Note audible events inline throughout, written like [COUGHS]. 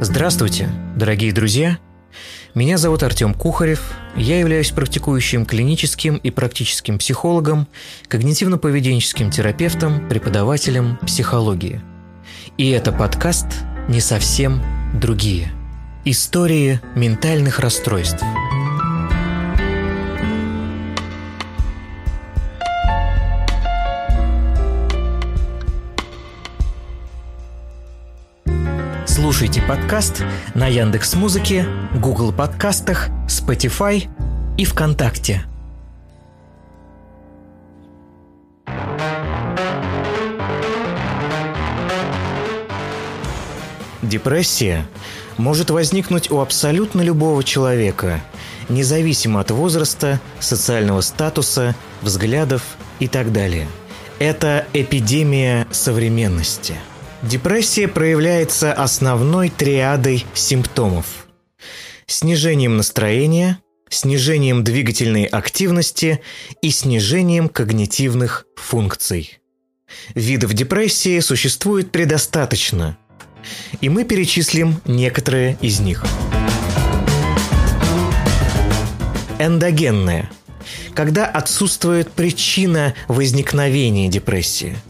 Здравствуйте, дорогие друзья! Меня зовут Артем Кухарев, я являюсь практикующим клиническим и практическим психологом, когнитивно-поведенческим терапевтом, преподавателем психологии. И это подкаст «Не совсем другие. Истории ментальных расстройств». Слушайте подкаст на Яндекс Музыке, Google подкастах, Spotify и ВКонтакте. Депрессия может возникнуть у абсолютно любого человека, независимо от возраста, социального статуса, взглядов и так далее. Это эпидемия современности – Депрессия проявляется основной триадой симптомов. Снижением настроения, снижением двигательной активности и снижением когнитивных функций. Видов депрессии существует предостаточно, и мы перечислим некоторые из них. Эндогенная – когда отсутствует причина возникновения депрессии –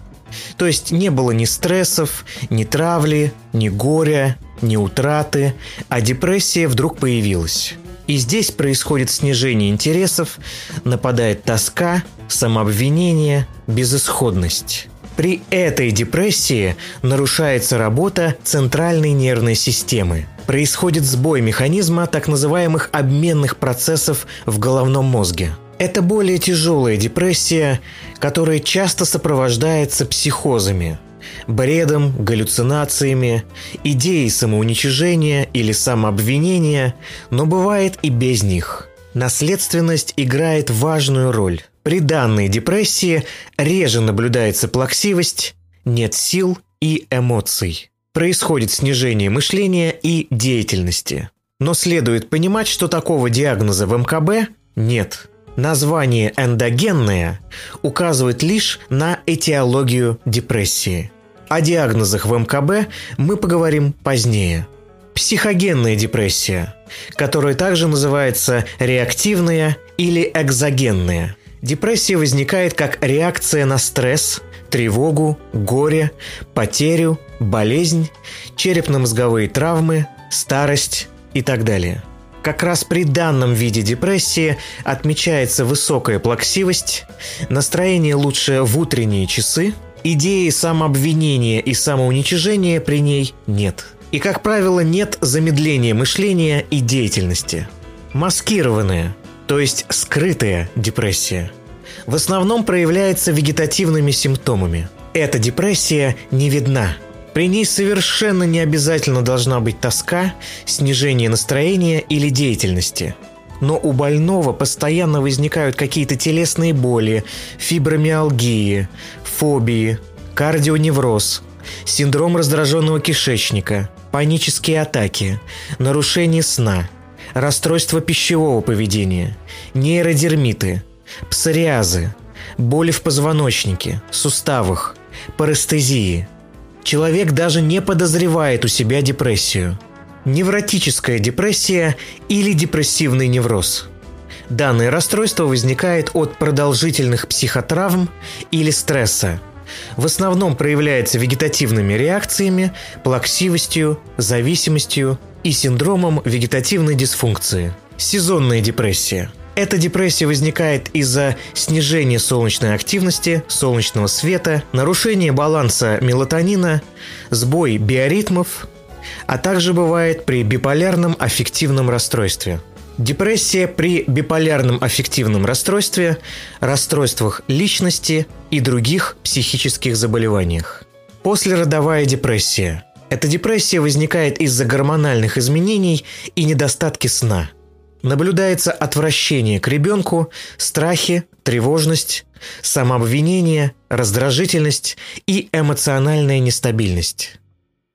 то есть не было ни стрессов, ни травли, ни горя, ни утраты, а депрессия вдруг появилась. И здесь происходит снижение интересов, нападает тоска, самообвинение, безысходность. При этой депрессии нарушается работа центральной нервной системы. Происходит сбой механизма так называемых обменных процессов в головном мозге – это более тяжелая депрессия, которая часто сопровождается психозами, бредом, галлюцинациями, идеей самоуничижения или самообвинения, но бывает и без них. Наследственность играет важную роль. При данной депрессии реже наблюдается плаксивость, нет сил и эмоций. Происходит снижение мышления и деятельности. Но следует понимать, что такого диагноза в МКБ нет – Название «эндогенное» указывает лишь на этиологию депрессии. О диагнозах в МКБ мы поговорим позднее. Психогенная депрессия, которая также называется реактивная или экзогенная. Депрессия возникает как реакция на стресс, тревогу, горе, потерю, болезнь, черепно-мозговые травмы, старость и так далее – как раз при данном виде депрессии отмечается высокая плаксивость, настроение лучше в утренние часы, идеи самообвинения и самоуничижения при ней нет. И, как правило, нет замедления мышления и деятельности. Маскированная, то есть скрытая депрессия, в основном проявляется вегетативными симптомами. Эта депрессия не видна – при ней совершенно не обязательно должна быть тоска, снижение настроения или деятельности. Но у больного постоянно возникают какие-то телесные боли, фибромиалгии, фобии, кардионевроз, синдром раздраженного кишечника, панические атаки, нарушение сна, расстройство пищевого поведения, нейродермиты, псориазы, боли в позвоночнике, суставах, парестезии – человек даже не подозревает у себя депрессию. Невротическая депрессия или депрессивный невроз. Данное расстройство возникает от продолжительных психотравм или стресса. В основном проявляется вегетативными реакциями, плаксивостью, зависимостью и синдромом вегетативной дисфункции. Сезонная депрессия – эта депрессия возникает из-за снижения солнечной активности, солнечного света, нарушения баланса мелатонина, сбой биоритмов, а также бывает при биполярном аффективном расстройстве. Депрессия при биполярном аффективном расстройстве, расстройствах личности и других психических заболеваниях. Послеродовая депрессия. Эта депрессия возникает из-за гормональных изменений и недостатки сна – Наблюдается отвращение к ребенку, страхи, тревожность, самообвинение, раздражительность и эмоциональная нестабильность.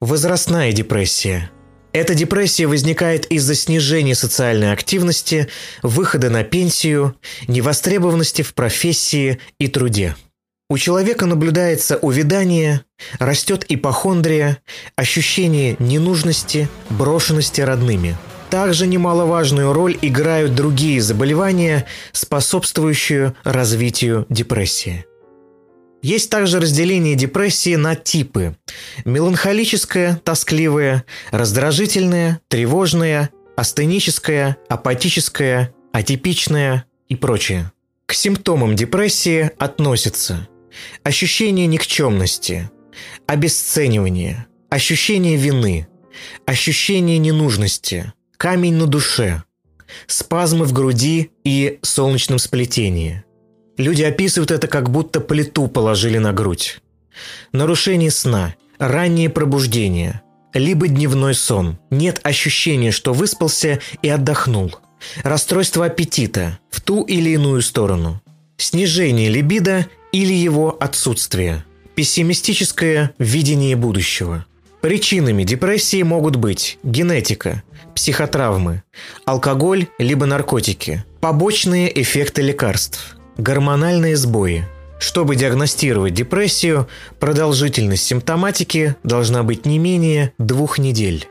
Возрастная депрессия. Эта депрессия возникает из-за снижения социальной активности, выхода на пенсию, невостребованности в профессии и труде. У человека наблюдается увядание, растет ипохондрия, ощущение ненужности, брошенности родными. Также немаловажную роль играют другие заболевания, способствующие развитию депрессии. Есть также разделение депрессии на типы. Меланхолическая, тоскливая, раздражительная, тревожная, астеническая, апатическая, атипичная и прочее. К симптомам депрессии относятся ощущение никчемности, обесценивание, ощущение вины, ощущение ненужности, камень на душе, спазмы в груди и солнечном сплетении – Люди описывают это, как будто плиту положили на грудь. Нарушение сна, раннее пробуждение, либо дневной сон. Нет ощущения, что выспался и отдохнул. Расстройство аппетита в ту или иную сторону. Снижение либидо или его отсутствие. Пессимистическое видение будущего. Причинами депрессии могут быть генетика, психотравмы, алкоголь либо наркотики, побочные эффекты лекарств – Гормональные сбои. Чтобы диагностировать депрессию, продолжительность симптоматики должна быть не менее двух недель.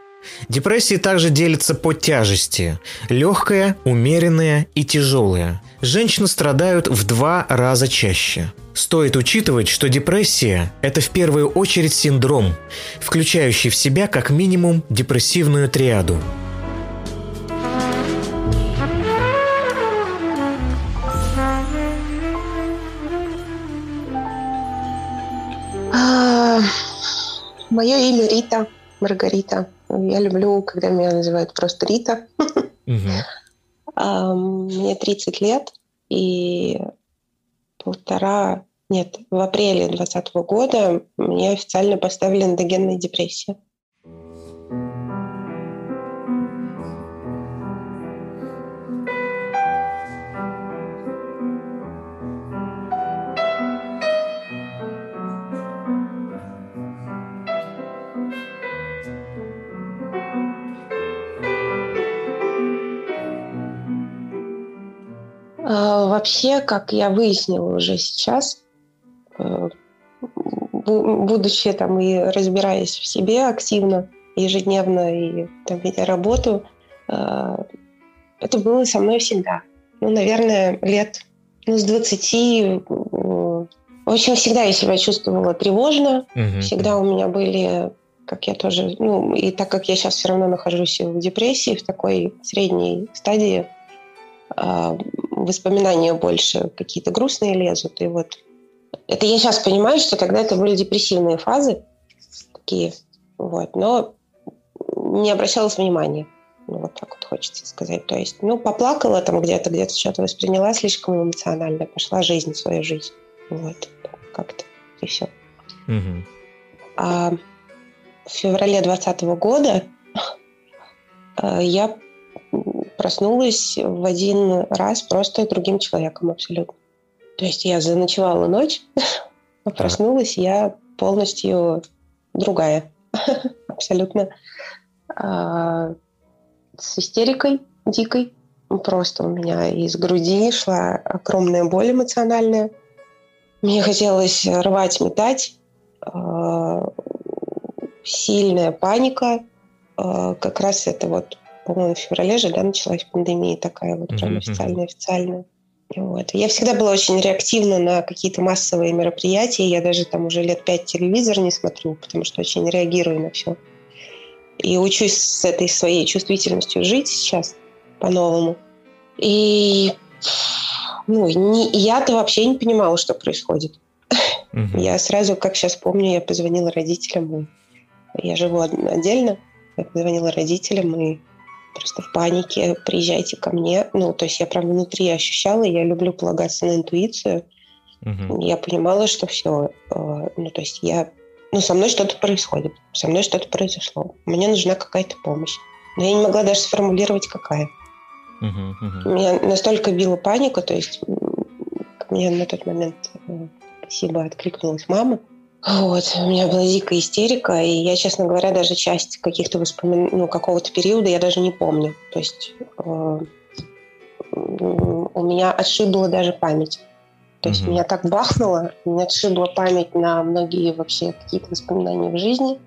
Депрессии также делятся по тяжести – легкая, умеренная и тяжелая. Женщины страдают в два раза чаще. Стоит учитывать, что депрессия – это в первую очередь синдром, включающий в себя как минимум депрессивную триаду – Мое имя Рита, Маргарита. Я люблю, когда меня называют просто Рита. Мне 30 лет, и полтора, нет, в апреле 2020 года мне официально поставили эндогенная депрессия. Вообще, как я выяснила уже сейчас, э, будучи там и разбираясь в себе активно, ежедневно и там, ведя работу, э, это было со мной всегда. Ну, наверное, лет ну, с 20 в общем, всегда я себя чувствовала тревожно, uh всегда у меня были, как я тоже, ну, и так как я сейчас все равно нахожусь в депрессии, в такой средней стадии, а, воспоминания больше какие-то грустные лезут. И вот это я сейчас понимаю, что тогда это были депрессивные фазы такие, вот, но не обращалась внимания. Ну, вот так вот хочется сказать. То есть, ну, поплакала там где-то, где-то что-то восприняла слишком эмоционально, пошла жизнь, свою жизнь. Вот, как-то, и все. Угу. А в феврале 2020 года э, я проснулась в один раз просто другим человеком абсолютно. То есть я заночевала ночь, [LAUGHS] а проснулась я полностью другая. [LAUGHS] абсолютно. А, с истерикой дикой. Просто у меня из груди шла огромная боль эмоциональная. Мне хотелось рвать, метать. А, сильная паника. А, как раз это вот по-моему, в феврале же, да, началась пандемия такая вот прям официальная-официальная. Вот. Я всегда была очень реактивна на какие-то массовые мероприятия. Я даже там уже лет пять телевизор не смотрю, потому что очень реагирую на все. И учусь с этой своей чувствительностью жить сейчас по-новому. И ну, не, я-то вообще не понимала, что происходит. Угу. Я сразу, как сейчас помню, я позвонила родителям. Я живу отдельно. Я позвонила родителям и просто в панике, приезжайте ко мне. Ну, то есть я прям внутри ощущала, я люблю полагаться на интуицию. Угу. Я понимала, что все, э, ну, то есть я, ну, со мной что-то происходит, со мной что-то произошло. Мне нужна какая-то помощь. Но я не могла даже сформулировать, какая. Угу, угу. Меня настолько била паника, то есть мне на тот момент, э, спасибо, откликнулась мама. Вот, у меня была дикая истерика, и я, честно говоря, даже часть каких-то воспоминаний, ну, какого-то периода я даже не помню. То есть э, у меня отшибла даже память. То есть меня так бахнуло, меня отшибла память на многие вообще какие-то воспоминания в жизни.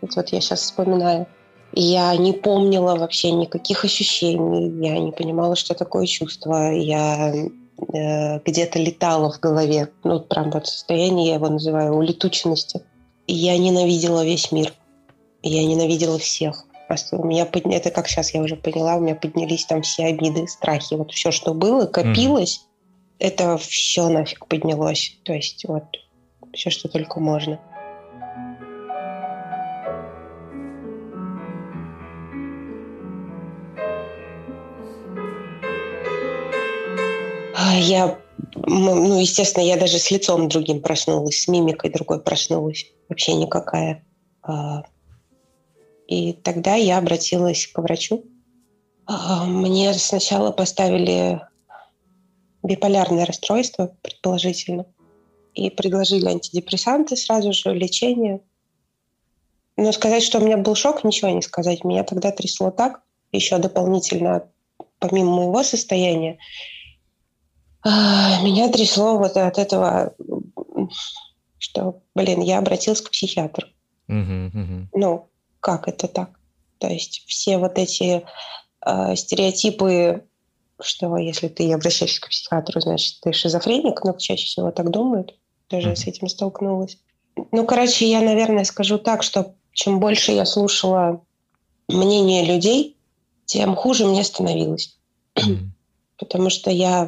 Вот, вот я сейчас вспоминаю. Я не помнила вообще никаких ощущений, я не понимала, что такое чувство. Я где-то летала в голове. Ну, прям вот состояние, я его называю улетученности. И я ненавидела весь мир. Я ненавидела всех. Просто у меня подня... это как сейчас я уже поняла, у меня поднялись там все обиды, страхи, вот все, что было, копилось, mm-hmm. это все нафиг поднялось. То есть вот все, что только можно. Я, ну, естественно, я даже с лицом другим проснулась, с мимикой другой проснулась. Вообще никакая. А, и тогда я обратилась к врачу. А, мне сначала поставили биполярное расстройство, предположительно, и предложили антидепрессанты сразу же, лечение. Но сказать, что у меня был шок, ничего не сказать. Меня тогда трясло так, еще дополнительно, помимо моего состояния, меня трясло вот от этого, что, блин, я обратилась к психиатру. Uh-huh, uh-huh. Ну, как это так? То есть все вот эти э, стереотипы, что если ты обращаешься к психиатру, значит, ты шизофреник, но чаще всего так думают. Тоже mm-hmm. с этим столкнулась. Ну, короче, я, наверное, скажу так, что чем больше я слушала мнение людей, тем хуже мне становилось. Mm-hmm. Потому что я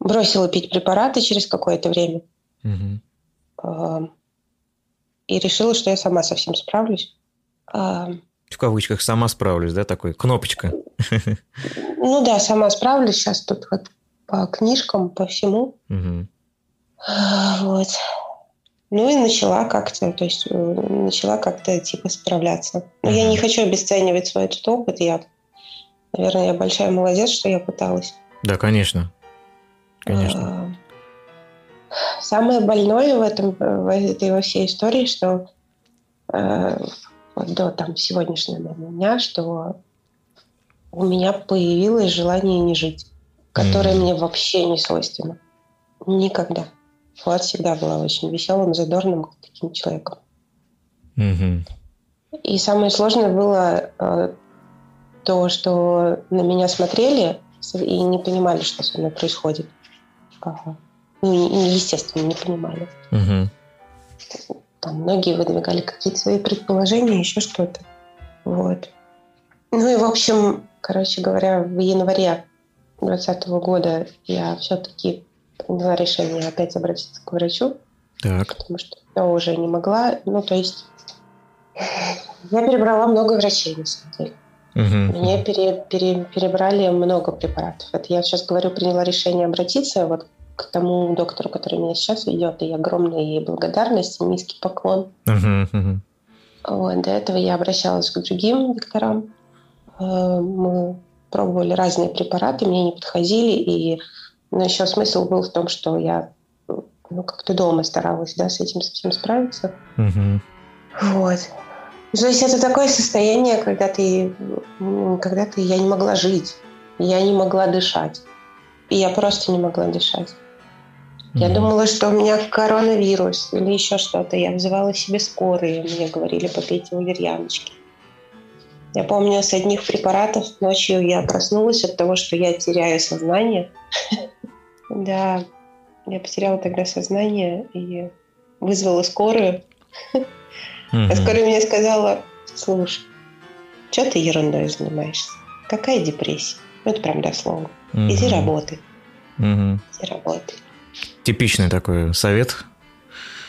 бросила пить препараты через какое-то время. И решила, что я сама совсем справлюсь. А, в кавычках «сама справлюсь», да, такой, кнопочка. Ну да, сама справлюсь сейчас тут вот по книжкам, по всему. Угу. Вот. Ну и начала как-то, то есть э, начала как-то типа справляться. Но угу. я не хочу обесценивать свой этот опыт. Я, наверное, я большая молодец, что я пыталась. Да, конечно. Конечно. А, самое больное в этом, в этой во всей истории, что э, вот до там, сегодняшнего дня, что у меня появилось желание не жить, которое mm-hmm. мне вообще не свойственно. Никогда. Влад всегда была очень веселым, задорным таким человеком. Mm-hmm. И самое сложное было э, то, что на меня смотрели и не понимали, что со мной происходит. Естественно, не понимали. Mm-hmm. Там многие выдвигали какие-то свои предположения, еще что-то. Вот. Ну и, в общем, короче говоря, в январе 2020 года я все-таки приняла решение опять обратиться к врачу. Так. Потому что я уже не могла. Ну, то есть [LAUGHS] я перебрала много врачей, на самом деле. Угу. Мне пере, пере, перебрали много препаратов. Это я сейчас говорю, приняла решение обратиться. Вот к тому доктору, который меня сейчас ведет, и огромная ей благодарность, и низкий поклон. Uh-huh, uh-huh. Вот, до этого я обращалась к другим докторам. Э, мы пробовали разные препараты, мне не подходили, и но еще смысл был в том, что я ну, как-то дома старалась да, с этим совсем справиться. Uh-huh. Вот. То есть это такое состояние, когда ты, когда ты, я не могла жить, я не могла дышать. И я просто не могла дышать. Я думала, что у меня коронавирус или еще что-то. Я вызывала себе скорые. Мне говорили, попейте валерьяночки. Я помню, с одних препаратов ночью я проснулась от того, что я теряю сознание. [LAUGHS] Да, я потеряла тогда сознание и вызвала скорую. А скорая мне сказала, слушай, что ты ерундой занимаешься? Какая депрессия? Ну, это прям дословно. Иди работай. Иди работай. Типичный такой совет.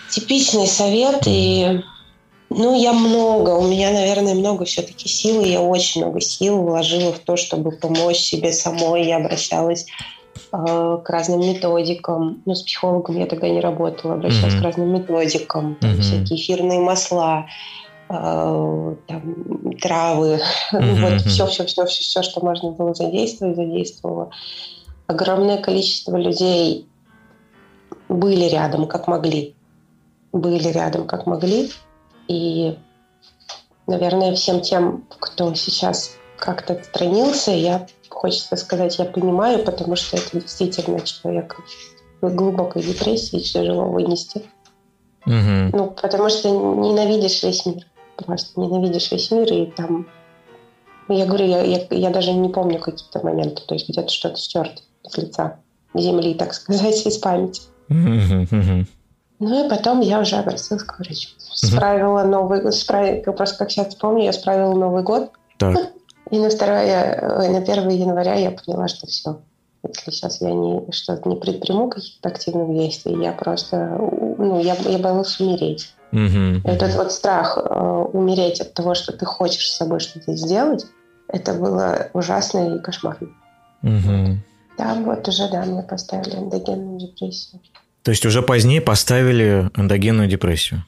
Типичный совет. И ну, я много, у меня, наверное, много все-таки сил, я очень много сил вложила в то, чтобы помочь себе самой. Я обращалась э, к разным методикам. Ну, с психологом я тогда не работала, обращалась mm-hmm. к разным методикам, там, mm-hmm. всякие эфирные масла, э, там, травы, [LAUGHS] mm-hmm. вот все, все, все, все, все, что можно было задействовать, задействовала. Огромное количество людей были рядом, как могли. Были рядом, как могли. И, наверное, всем тем, кто сейчас как-то отстранился, я, хочется сказать, я понимаю, потому что это действительно человек глубокой депрессии тяжело вынести. Угу. Ну, потому что ненавидишь весь мир. Просто ненавидишь весь мир, и там... Я говорю, я, я, я даже не помню какие-то моменты, то есть где-то что-то стерто с лица земли, так сказать, [LAUGHS] из памяти. Угу, Ну и потом я уже обратилась к врачу. Справила новый... Справила, просто как сейчас помню, я справила Новый год. Так. И на, 2, на 1 января я поняла, что все. Если сейчас я не, что-то не предприму каких-то активных действий, я просто... Ну, я, я боялась умереть. Mm-hmm. Этот вот страх э, умереть от того, что ты хочешь с собой что-то сделать, это было ужасно и кошмарно. Mm-hmm. Там вот уже, да, мне поставили эндогенную депрессию. То есть уже позднее поставили эндогенную депрессию?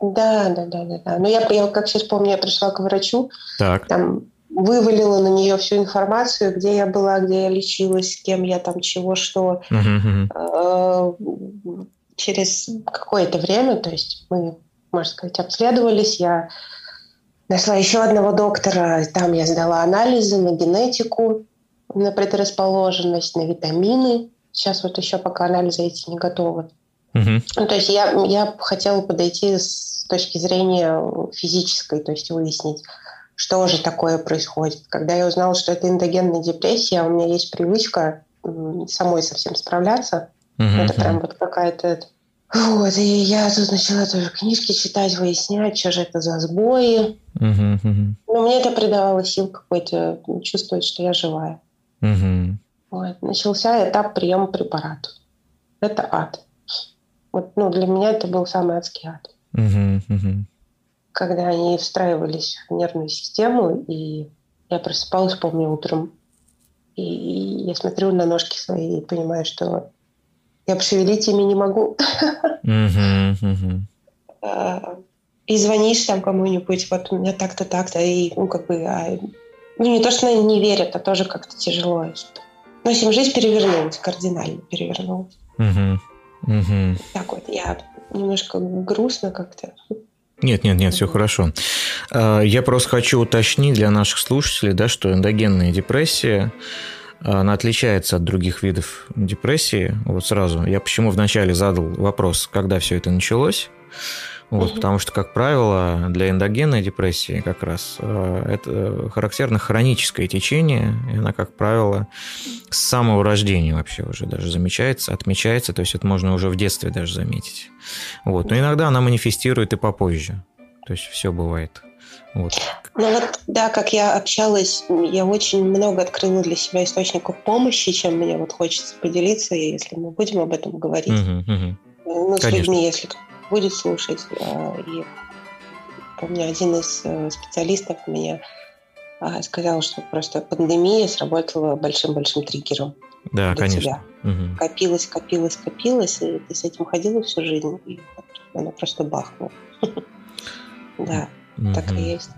Да, да, да, да. да. Но я, я как сейчас помню, я пришла к врачу, так. там вывалила на нее всю информацию, где я была, где я лечилась, с кем я там, чего, что. Uh-huh. Через какое-то время, то есть мы, можно сказать, обследовались, я нашла еще одного доктора, там я сдала анализы на генетику, на предрасположенность, на витамины. Сейчас вот еще пока анализы эти не готовы. Uh-huh. Ну, то есть я, я хотела подойти с точки зрения физической, то есть выяснить, что же такое происходит. Когда я узнала, что это эндогенная депрессия, у меня есть привычка самой совсем справляться. Uh-huh. Это прям вот какая-то... Вот, и я тут начала тоже книжки читать, выяснять, что же это за сбои. Uh-huh. Но мне это придавало сил какой-то, чувствовать, что я живая. Uh-huh. Вот. Начался этап приема препаратов. Это ад. Вот, ну, для меня это был самый адский ад. Uh-huh. Uh-huh когда они встраивались в нервную систему, и я просыпалась, помню, утром, и я смотрю на ножки свои и понимаю, что я пошевелить ими не могу. А, и звонишь там кому-нибудь, вот у меня так-то, так-то, и, ну, как бы, а, ну, не то, что они не верят, а тоже как-то тяжело. Что... В общем, жизнь перевернулась, кардинально перевернулась. Так вот, я немножко грустно как-то. Нет, нет, нет, все хорошо. А, я просто хочу уточнить для наших слушателей, да, что эндогенная депрессия она отличается от других видов депрессии. Вот сразу. Я почему вначале задал вопрос, когда все это началось. Вот, угу. Потому что, как правило, для эндогенной депрессии как раз э, это характерно хроническое течение, и она, как правило, с самого рождения вообще уже даже замечается, отмечается, то есть это можно уже в детстве даже заметить. Вот. Но иногда она манифестирует и попозже. То есть все бывает. Вот. Ну вот, да, как я общалась, я очень много открыла для себя источников помощи, чем мне вот хочется поделиться, если мы будем об этом говорить. Угу, угу. Ну, с Конечно. людьми, если будет слушать. А, и помню, один из э, специалистов мне а, сказал, что просто пандемия сработала большим-большим триггером. Да, для конечно. Тебя. Угу. Копилось, копилось, копилось, и ты с этим ходила всю жизнь, и она просто бахнула. [LAUGHS] Да, так и есть.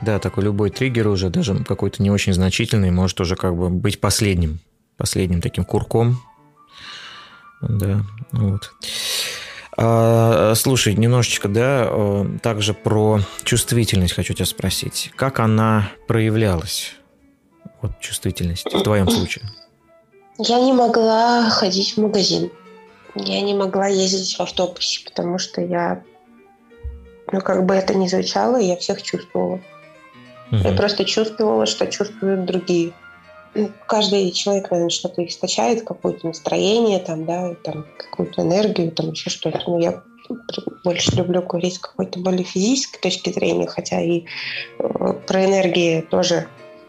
Да, такой любой триггер уже, даже какой-то не очень значительный, может уже как бы быть последним, последним таким курком. Да, вот. А, слушай, немножечко, да, э, также про чувствительность хочу тебя спросить. Как она проявлялась, вот чувствительность в твоем случае? Я не могла ходить в магазин. Я не могла ездить в автобусе, потому что я, ну, как бы это ни звучало, я всех чувствовала. Угу. Я просто чувствовала, что чувствуют другие ну, каждый человек, наверное, что-то источает, какое-то настроение, там, да, там, какую-то энергию, там, еще что-то. Но я больше люблю говорить с какой-то более физической точки зрения, хотя и э, про энергию тоже,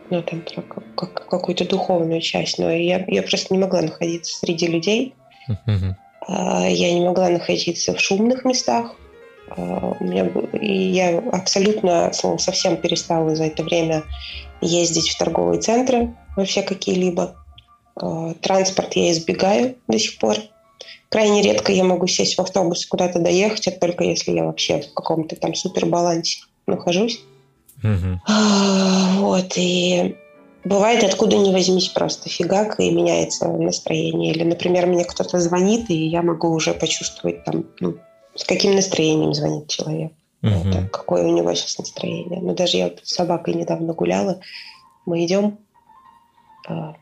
ну, там, про как, какую-то духовную часть. Но я, я просто не могла находиться среди людей. Uh-huh. Я не могла находиться в шумных местах. А, и я абсолютно, совсем перестала за это время ездить в торговые центры вообще какие-либо. А, транспорт я избегаю до сих пор. Крайне редко я могу сесть в автобус и куда-то доехать, это только если я вообще в каком-то там супербалансе нахожусь. Угу. Вот, и бывает откуда ни возьмись просто фигак, и меняется настроение. Или, например, мне кто-то звонит, и я могу уже почувствовать там, ну, с каким настроением звонит человек. Угу. Это, какое у него сейчас настроение. Но даже я с собакой недавно гуляла. Мы идем, а,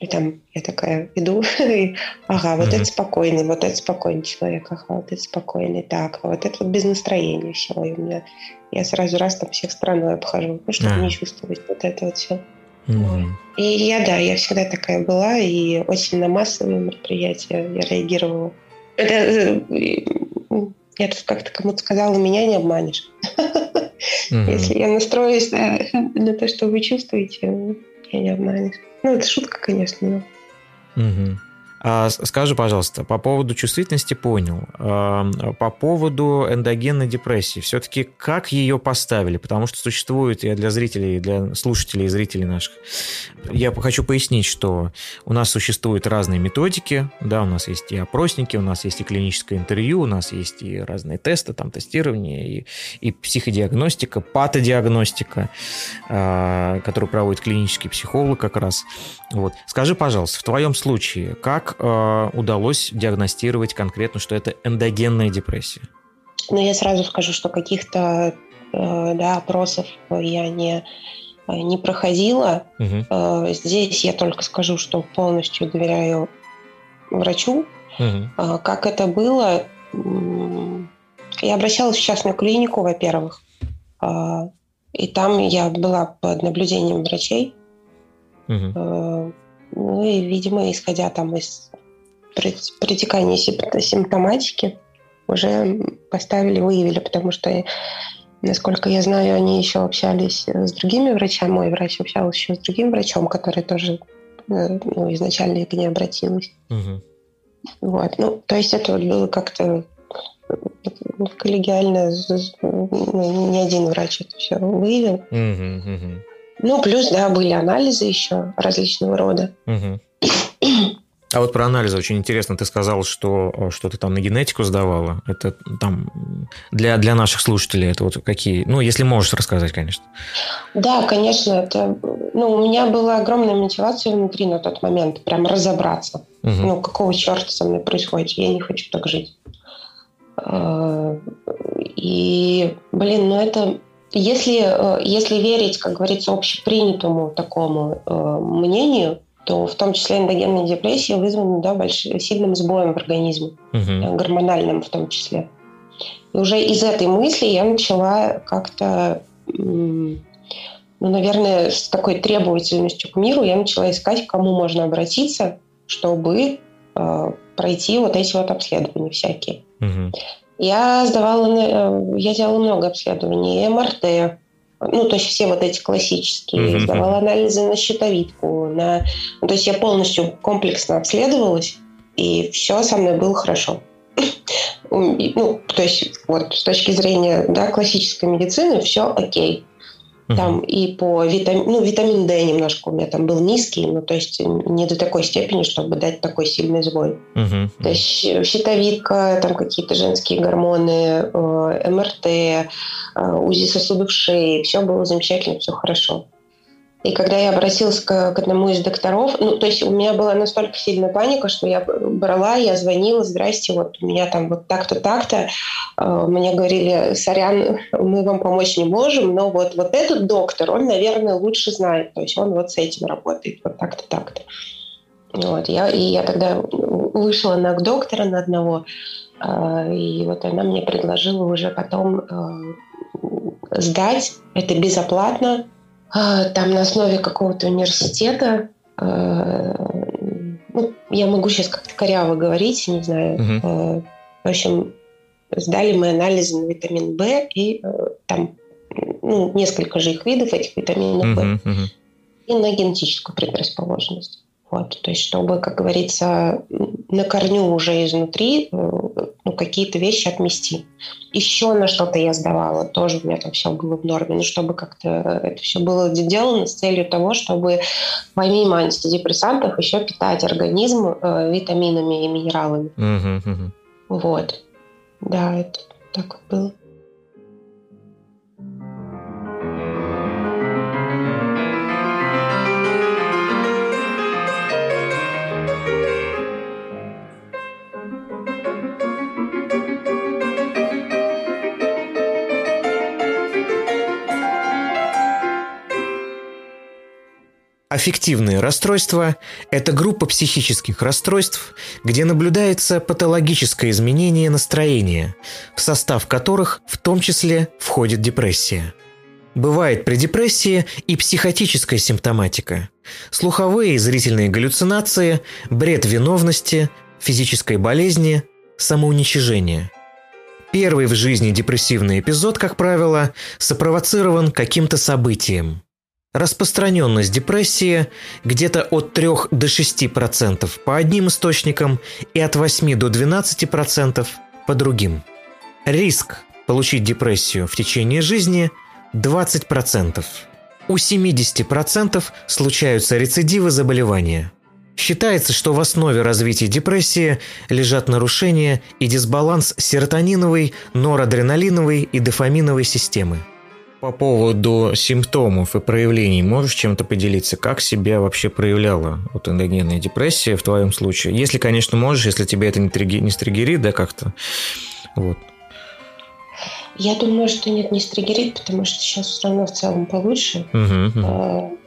И там я такая иду, [LAUGHS] и, ага, вот mm-hmm. это спокойный, вот это спокойный человек, ага, вот это спокойный, так, а вот это вот без настроения все. И у меня я сразу раз там всех страной обхожу, ну, чтобы mm-hmm. не чувствовать вот это вот все. Mm-hmm. И я, да, я всегда такая была, и очень на массовые мероприятия я реагировала. Это, э, я тут как-то кому-то сказала, меня не обманешь. Если я настроюсь на, на то, что вы чувствуете, я не обманешь. Ну, это шутка, конечно, но... Угу. А скажи, пожалуйста, по поводу чувствительности понял. А, по поводу эндогенной депрессии, все-таки как ее поставили? Потому что существует, и для зрителей, для слушателей и зрителей наших, я хочу пояснить, что у нас существуют разные методики, да, у нас есть и опросники, у нас есть и клиническое интервью, у нас есть и разные тесты, там, тестирование, и, и психодиагностика, патодиагностика, а, которую проводит клинический психолог как раз. Вот. Скажи, пожалуйста, в твоем случае, как э, удалось диагностировать конкретно, что это эндогенная депрессия? Ну, я сразу скажу, что каких-то э, да, опросов я не, не проходила. Угу. Э, здесь я только скажу, что полностью доверяю врачу. Угу. Э, как это было? Я обращалась в частную клинику, во-первых. Э, и там я была под наблюдением врачей. Угу. Ну и, видимо, исходя там из протекания симптоматики, уже поставили, выявили, потому что, насколько я знаю, они еще общались с другими врачами. Мой врач общался еще с другим врачом, который тоже э, ну, изначально к ней обратилась. Угу. Вот. Ну, то есть это вот было как-то коллегиально, ну, не один врач это все выявил. Угу, угу. Ну, плюс, да, были анализы еще различного рода. Угу. А вот про анализы очень интересно. Ты сказал, что, что ты там на генетику сдавала. Это там для, для наших слушателей это вот какие... Ну, если можешь рассказать, конечно. Да, конечно. Это, ну, у меня была огромная мотивация внутри на тот момент. Прям разобраться. Угу. Ну, какого черта со мной происходит? Я не хочу так жить. А, и, блин, ну это если, э, если верить, как говорится, общепринятому такому э, мнению, то в том числе эндогенная депрессия вызвана да, большим, сильным сбоем в организме, угу. гормональным в том числе. И уже из этой мысли я начала как-то, ну, наверное, с такой требовательностью к миру я начала искать, к кому можно обратиться, чтобы э, пройти вот эти вот обследования всякие. Угу. Я сдавала, э, я делала много обследований, МРТ, ну, то есть все вот эти классические, mm-hmm. сдавала анализы на щитовидку, на... Ну, то есть я полностью комплексно обследовалась, и все со мной было хорошо. [LAUGHS] ну, то есть вот с точки зрения да, классической медицины все окей. Там и по витамин, ну, витамин D немножко у меня там был низкий, ну, то есть не до такой степени, чтобы дать такой сильный сбой. Uh-huh. То есть щитовидка, там какие-то женские гормоны, э, МРТ, э, УЗИ сосудов шеи, все было замечательно, все хорошо. И когда я обратилась к, к одному из докторов, ну, то есть у меня была настолько сильная паника, что я брала, я звонила, здрасте, вот у меня там вот так-то, так-то. А, мне говорили, сорян, мы вам помочь не можем, но вот, вот этот доктор, он, наверное, лучше знает, то есть он вот с этим работает, вот так-то, так-то. Вот, я, и я тогда вышла на доктора на одного, а, и вот она мне предложила уже потом а, сдать, это безоплатно, там на основе какого-то университета. А, ну, я могу сейчас как-то коряво говорить, не знаю. Uh-huh. В общем, сдали мы анализы на витамин В и э, там ну, несколько же их видов этих витаминов uh-huh, uh-huh. и на генетическую предрасположенность. Вот, то есть, чтобы, как говорится, на корню уже изнутри э, ну, какие-то вещи отмести. Еще на что-то я сдавала, тоже у меня там все было в норме, ну, чтобы как-то это все было сделано с целью того, чтобы помимо антидепрессантов еще питать организм э, витаминами и минералами. Uh-huh, uh-huh. Вот. Да, это так было. Аффективные расстройства – это группа психических расстройств, где наблюдается патологическое изменение настроения, в состав которых в том числе входит депрессия. Бывает при депрессии и психотическая симптоматика. Слуховые и зрительные галлюцинации, бред виновности, физической болезни, самоуничижение. Первый в жизни депрессивный эпизод, как правило, сопровоцирован каким-то событием. Распространенность депрессии где-то от 3 до 6% по одним источникам и от 8 до 12% по другим. Риск получить депрессию в течение жизни – 20%. У 70% случаются рецидивы заболевания. Считается, что в основе развития депрессии лежат нарушения и дисбаланс серотониновой, норадреналиновой и дофаминовой системы. По поводу симптомов и проявлений можешь чем-то поделиться? Как себя вообще проявляла вот эндогенная депрессия в твоем случае? Если, конечно, можешь, если тебе это не, триги, не стригерит, да, как-то. Вот. Я думаю, что нет, не стригерит, потому что сейчас все равно в целом получше. Угу, угу.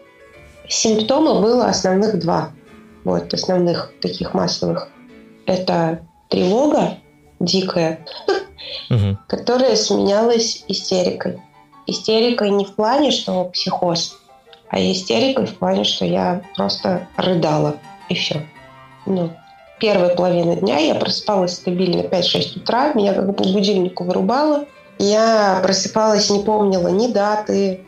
Симптомы было основных два. Вот, основных таких массовых. Это тревога дикая, [LAUGHS] угу. которая сменялась истерикой. Истерикой не в плане, что психоз, а истерикой в плане, что я просто рыдала, и все. Ну, первая половина дня я просыпалась стабильно 5-6 утра, меня как бы по будильнику вырубало – я просыпалась, не помнила ни даты,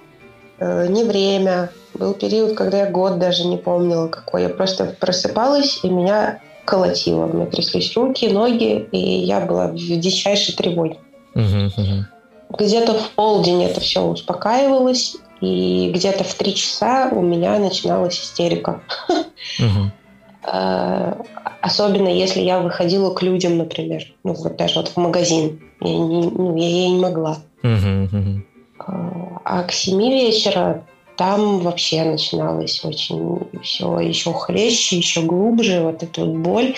э, ни время. Был период, когда я год даже не помнила какой. Я просто просыпалась, и меня колотило. У меня тряслись руки, ноги, и я была в дичайшей тревоге. Где-то в полдень это все успокаивалось, и где-то в три часа у меня начиналась истерика. Э, особенно если я выходила к людям, например, ну вот даже вот в магазин. Я не, ну, я, я не могла. А к семи вечера там вообще начиналось очень все еще хлеще, еще глубже, вот эта вот боль.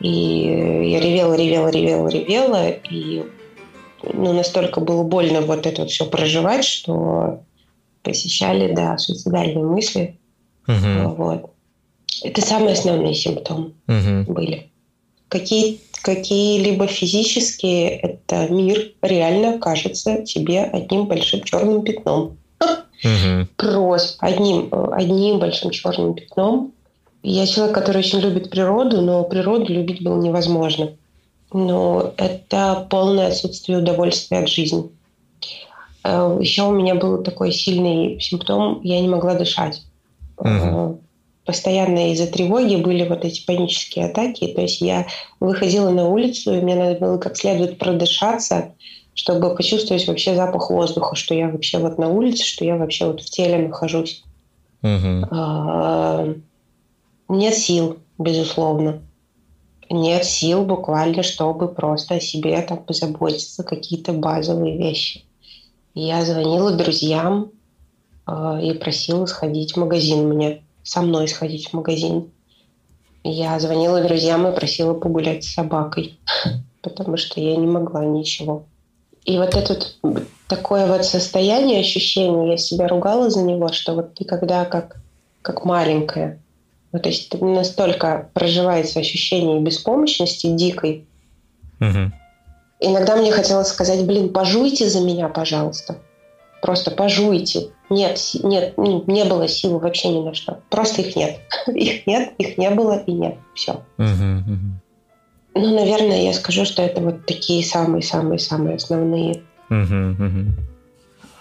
И я ревела, ревела, ревела, ревела. И ну, настолько было больно вот это вот все проживать, что посещали, да, суицидальные мысли. Uh-huh. Вот. Это самые основные симптомы uh-huh. были. Какие какие-либо физические, это мир реально кажется тебе одним большим черным пятном. Угу. Просто одним, одним большим черным пятном. Я человек, который очень любит природу, но природу любить было невозможно. Но это полное отсутствие удовольствия от жизни. Э, Еще у меня был такой сильный симптом, я не могла дышать. Угу постоянно из-за тревоги были вот эти панические атаки. То есть я выходила на улицу, и мне надо было как следует продышаться, чтобы почувствовать вообще запах воздуха, что я вообще вот на улице, что я вообще вот в теле нахожусь. Угу. нет сил, безусловно. Нет сил буквально, чтобы просто о себе там позаботиться, какие-то базовые вещи. Я звонила друзьям э, и просила сходить в магазин мне со мной сходить в магазин. Я звонила друзьям и просила погулять с собакой, [LAUGHS] потому что я не могла ничего. И вот это такое вот состояние, ощущение, я себя ругала за него, что вот ты когда как, как маленькая, вот, то есть настолько проживается ощущение беспомощности дикой. Угу. Иногда мне хотелось сказать, блин, пожуйте за меня, пожалуйста. Просто пожуйте. Нет, нет, ну, не было сил вообще ни на что. Просто их нет. [LAUGHS] Их нет, их не было и нет. Все. Ну, наверное, я скажу, что это вот такие самые-самые-самые основные.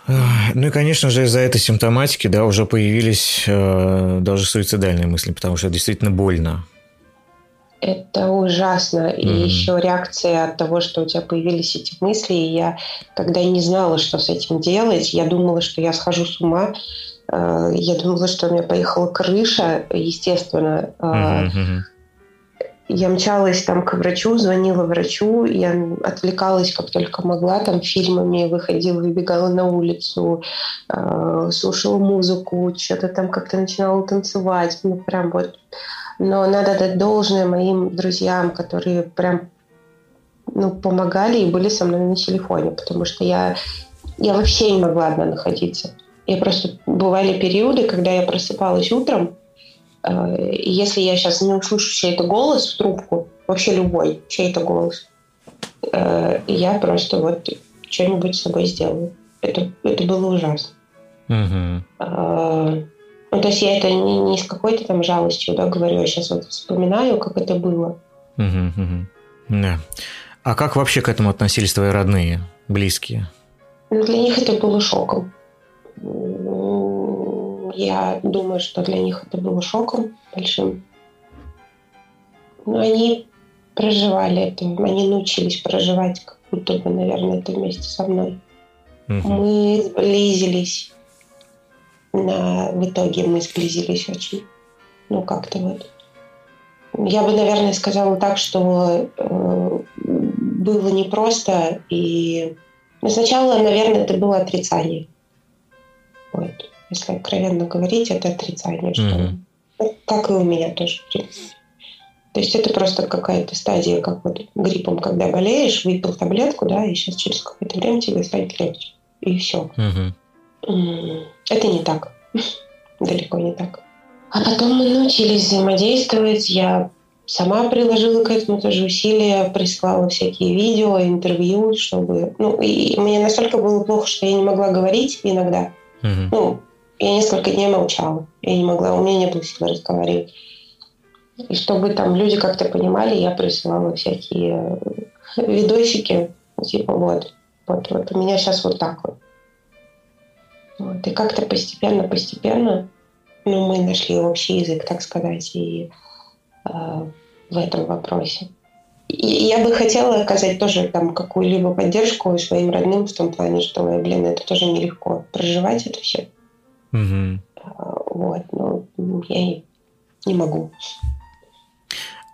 Ну и, конечно же, из-за этой симптоматики, да, уже появились э, даже суицидальные мысли, потому что действительно больно. Это ужасно. И mm-hmm. еще реакция от того, что у тебя появились эти мысли. И я, когда не знала, что с этим делать, я думала, что я схожу с ума. Э, я думала, что у меня поехала крыша, естественно. Mm-hmm. Я мчалась там к врачу, звонила врачу, я отвлекалась как только могла, там фильмами выходила, выбегала на улицу, э, слушала музыку, что-то там как-то начинала танцевать. Ну, прям вот но надо дать должное моим друзьям, которые прям ну, помогали и были со мной на телефоне, потому что я, я вообще не могла одна находиться. Я просто... Бывали периоды, когда я просыпалась утром, и если я сейчас не услышу чей-то голос в трубку, вообще любой чей-то голос, э, я просто вот что-нибудь с собой сделаю. Это, это было ужасно. Угу. А, ну, то есть я это не, не с какой-то там жалостью да, говорю, я сейчас вот вспоминаю, как это было. Угу, угу. Да. А как вообще к этому относились твои родные, близкие? Ну, для них это было шоком. Я думаю, что для них это было шоком большим. Но они проживали это, они научились проживать как будто бы, наверное, это вместе со мной. Угу. Мы сблизились. На, в итоге мы сблизились очень. Ну, как-то вот. Я бы, наверное, сказала так, что э, было непросто. И ну, сначала, наверное, это было отрицание. Если откровенно говорить, это отрицание. Что, mm-hmm. ну, как и у меня тоже, в принципе. То есть это просто какая-то стадия, как вот гриппом, когда болеешь, выпил таблетку, да, и сейчас через какое-то время тебе станет легче. И все. Угу. Это не так. [LAUGHS] Далеко не так. А потом мы научились взаимодействовать. Я сама приложила к этому тоже усилия, прислала всякие видео, интервью, чтобы... Ну, и мне настолько было плохо, что я не могла говорить иногда. Угу. Ну, я несколько дней молчала. Я не могла, у меня не было сил разговаривать. И чтобы там люди как-то понимали, я присылала всякие э, видосики, типа вот, вот, вот у меня сейчас вот так вот. вот. И как-то постепенно, постепенно, ну, мы нашли общий язык, так сказать, и э, в этом вопросе. И я бы хотела оказать тоже там какую-либо поддержку своим родным в том плане, что, блин, это тоже нелегко проживать это все. Угу. Вот, но я не могу.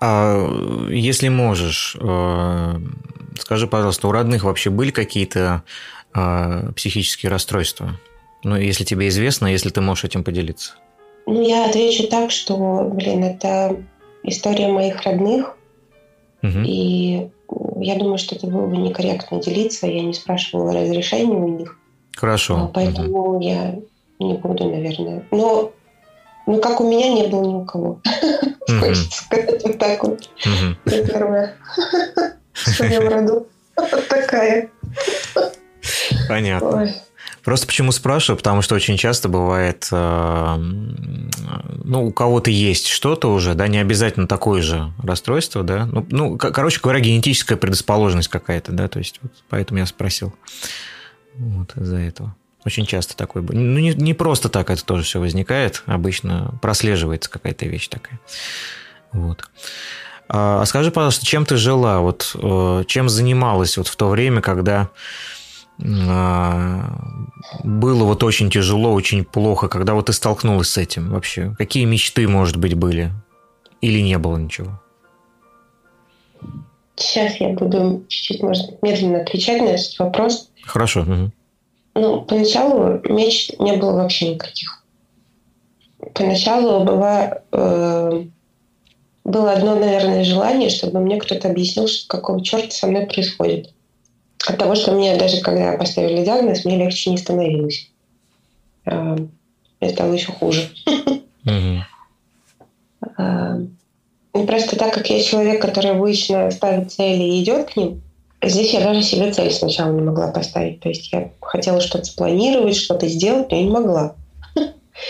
А если можешь, э, скажи, пожалуйста, у родных вообще были какие-то э, психические расстройства? Ну, если тебе известно, если ты можешь этим поделиться. Ну, я отвечу так, что, блин, это история моих родных. Угу. И я думаю, что это было бы некорректно делиться. Я не спрашивала разрешения у них. Хорошо. А, поэтому угу. я не буду, наверное. Но ну, как у меня не было ни у кого. Хочется [LAUGHS] сказать вот так вот. Я первая в своем роду. Такая. Понятно. Просто почему спрашиваю, потому что очень часто бывает, э, ну, у кого-то есть что-то уже, да, не обязательно такое же расстройство, да, ну, ну короче говоря, генетическая предрасположенность какая-то, да, то есть вот поэтому я спросил вот из-за этого. Очень часто такое. Ну, не, не просто так это тоже все возникает. Обычно прослеживается какая-то вещь такая. Вот. А, а скажи, пожалуйста, чем ты жила? Вот э, чем занималась вот в то время, когда а, было вот очень тяжело, очень плохо, когда вот ты столкнулась с этим вообще? Какие мечты, может быть, были? Или не было ничего? Сейчас я буду чуть-чуть, может, медленно отвечать на этот вопрос. Хорошо. Угу. Ну, поначалу мечт не было вообще никаких. Поначалу была, э, было одно, наверное, желание, чтобы мне кто-то объяснил, что какого черта со мной происходит. От того, что мне даже когда поставили диагноз, мне легче не становилось. Э, мне стало еще хуже. Э, просто так как я человек, который обычно ставит цели и идет к ним, Здесь я даже себе цель сначала не могла поставить. То есть я хотела что-то спланировать, что-то сделать, но я не могла.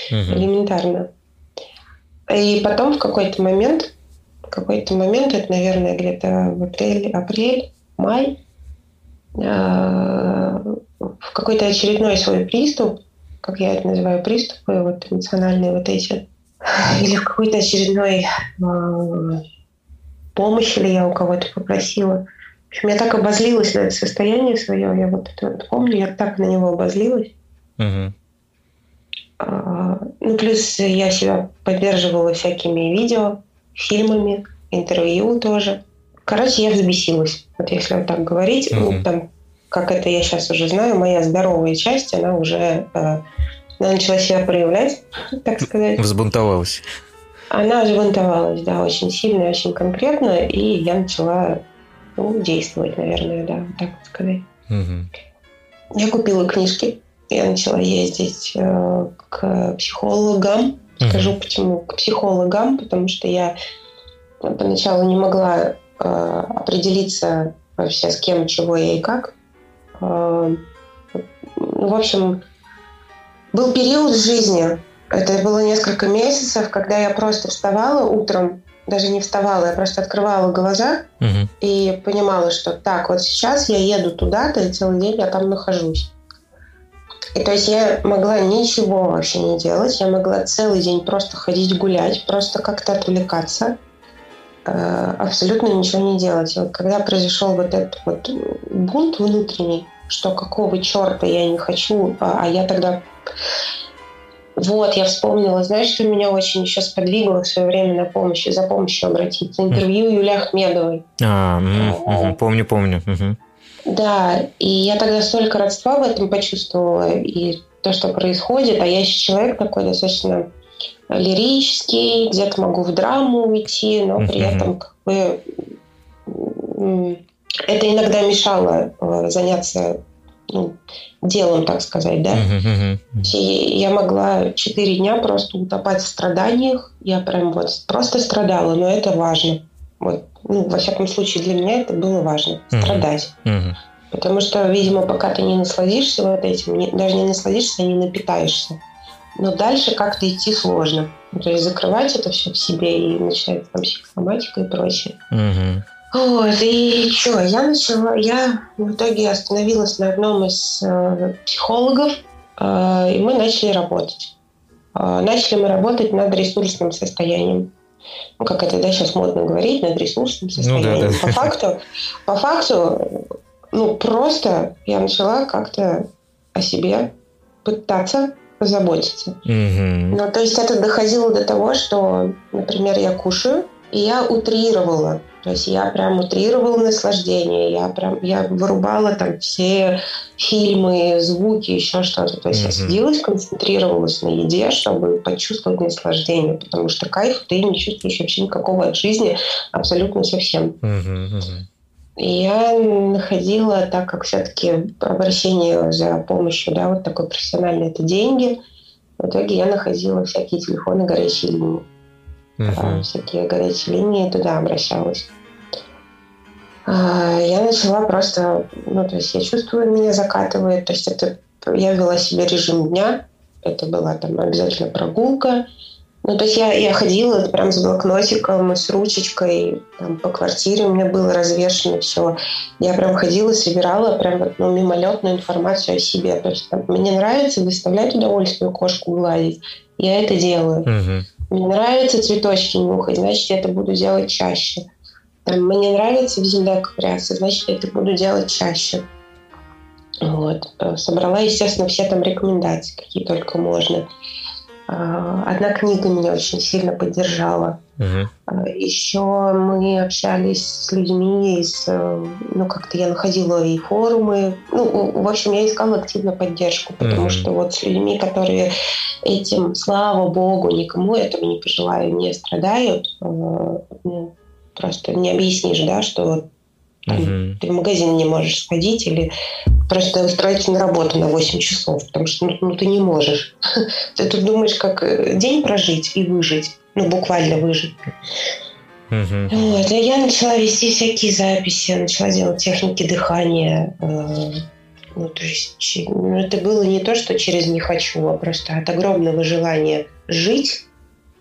Элементарно. И потом в какой-то момент, в какой-то момент, это, наверное, где-то в апреле, апрель, май, а, в какой-то очередной свой приступ, как я это называю, приступы вот эмоциональные вот эти, [LAUGHS] или в какой-то очередной а, помощи ли я у кого-то попросила – в общем, я так обозлилась на это состояние свое, я вот это вот помню, я так на него обозлилась. Угу. А, ну, плюс я себя поддерживала всякими видео, фильмами, интервью тоже. Короче, я взбесилась. Вот если вот так говорить, угу. ну, там, как это я сейчас уже знаю, моя здоровая часть, она уже э, она начала себя проявлять, [LAUGHS] так сказать. Взбунтовалась. Она взбунтовалась, да, очень сильно, очень конкретно, и я начала ну, действовать, наверное, да, так сказать. Угу. Я купила книжки я начала ездить э, к психологам. Mm-hmm. Скажу почему к психологам, потому что я поначалу не могла э, определиться вообще с кем, чего я и как. Э, ну, в общем, был период в жизни, это было несколько месяцев, когда я просто вставала утром, даже не вставала, я просто открывала глаза угу. и понимала, что так, вот сейчас я еду туда-то, и целый день я там нахожусь. И то есть я могла ничего вообще не делать, я могла целый день просто ходить гулять, просто как-то отвлекаться, э, абсолютно ничего не делать. И вот когда произошел вот этот вот бунт внутренний, что какого черта я не хочу, а, а я тогда вот, я вспомнила. Знаешь, что меня очень еще сподвигло в свое время на помощь, за помощью обратиться? Интервью Юлии Ахмедовой. А, угу, помню, помню. Угу. Да, и я тогда столько родства в этом почувствовала, и то, что происходит, а я еще человек такой достаточно лирический, где-то могу в драму уйти, но при этом как бы это иногда мешало э, заняться ну, делом, так сказать, да. Uh-huh, uh-huh. И я могла четыре дня просто утопать в страданиях. Я прям вот просто страдала, но это важно. Вот, ну, во всяком случае, для меня это было важно uh-huh. страдать. Uh-huh. Потому что, видимо, пока ты не насладишься вот этим, не, даже не насладишься, а не напитаешься. Но дальше как-то идти сложно. То есть закрывать это все в себе и начинается там психосоматика и прочее. Uh-huh. Вот, и что, я начала, я в итоге остановилась на одном из э, психологов, э, и мы начали работать. Э, начали мы работать над ресурсным состоянием. Ну, как это да, сейчас модно говорить, над ресурсным состоянием. Ну, да, да. По факту, по факту, ну, просто я начала как-то о себе пытаться позаботиться. Угу. Ну, то есть это доходило до того, что, например, я кушаю, и я утрировала то есть я прям утрировала наслаждение, я прям я вырубала там все фильмы, звуки, еще что-то. То есть mm-hmm. я садилась, концентрировалась на еде, чтобы почувствовать наслаждение, потому что кайф ты не чувствуешь вообще никакого от жизни абсолютно совсем. Mm-hmm. И я находила, так как все-таки обращение за помощью, да, вот такой профессиональный, это деньги, в итоге я находила всякие телефоны горячие линии uh-huh. всякие горячие линии, туда обращалась. А, я начала просто, ну, то есть я чувствую, меня закатывает, то есть это я вела себе режим дня, это была там обязательно прогулка, ну, то есть я, я ходила прям с блокнотиком, с ручечкой там, по квартире у меня было развешено все. Я прям ходила, собирала прям ну, мимолетную информацию о себе. То есть там, мне нравится доставлять удовольствие кошку гладить. Я это делаю. Угу. Мне нравятся цветочки нюхать, значит, я это буду делать чаще. Там, мне нравится в земле ковыряться, значит, я это буду делать чаще. Вот. Э, собрала, естественно, все там рекомендации, какие только можно. А, одна книга меня очень сильно поддержала. Угу. Еще мы общались с людьми из, э, ну как-то я находила и форумы. Ну, в общем, я искала активно поддержку, потому угу. что вот с людьми, которые этим, слава богу, никому этого не пожелаю, не страдают, э, ну, просто не объяснишь, да, что там, угу. Ты в магазин не можешь сходить или просто устроиться на работу на 8 часов, потому что ну, ну, ты не можешь. [LAUGHS] Ты тут думаешь, как э, день прожить и выжить, ну, буквально выжить. Угу. Вот. И я начала вести всякие записи, начала делать техники дыхания. Э, ну, то есть ну, это было не то, что через «не хочу», а просто от огромного желания жить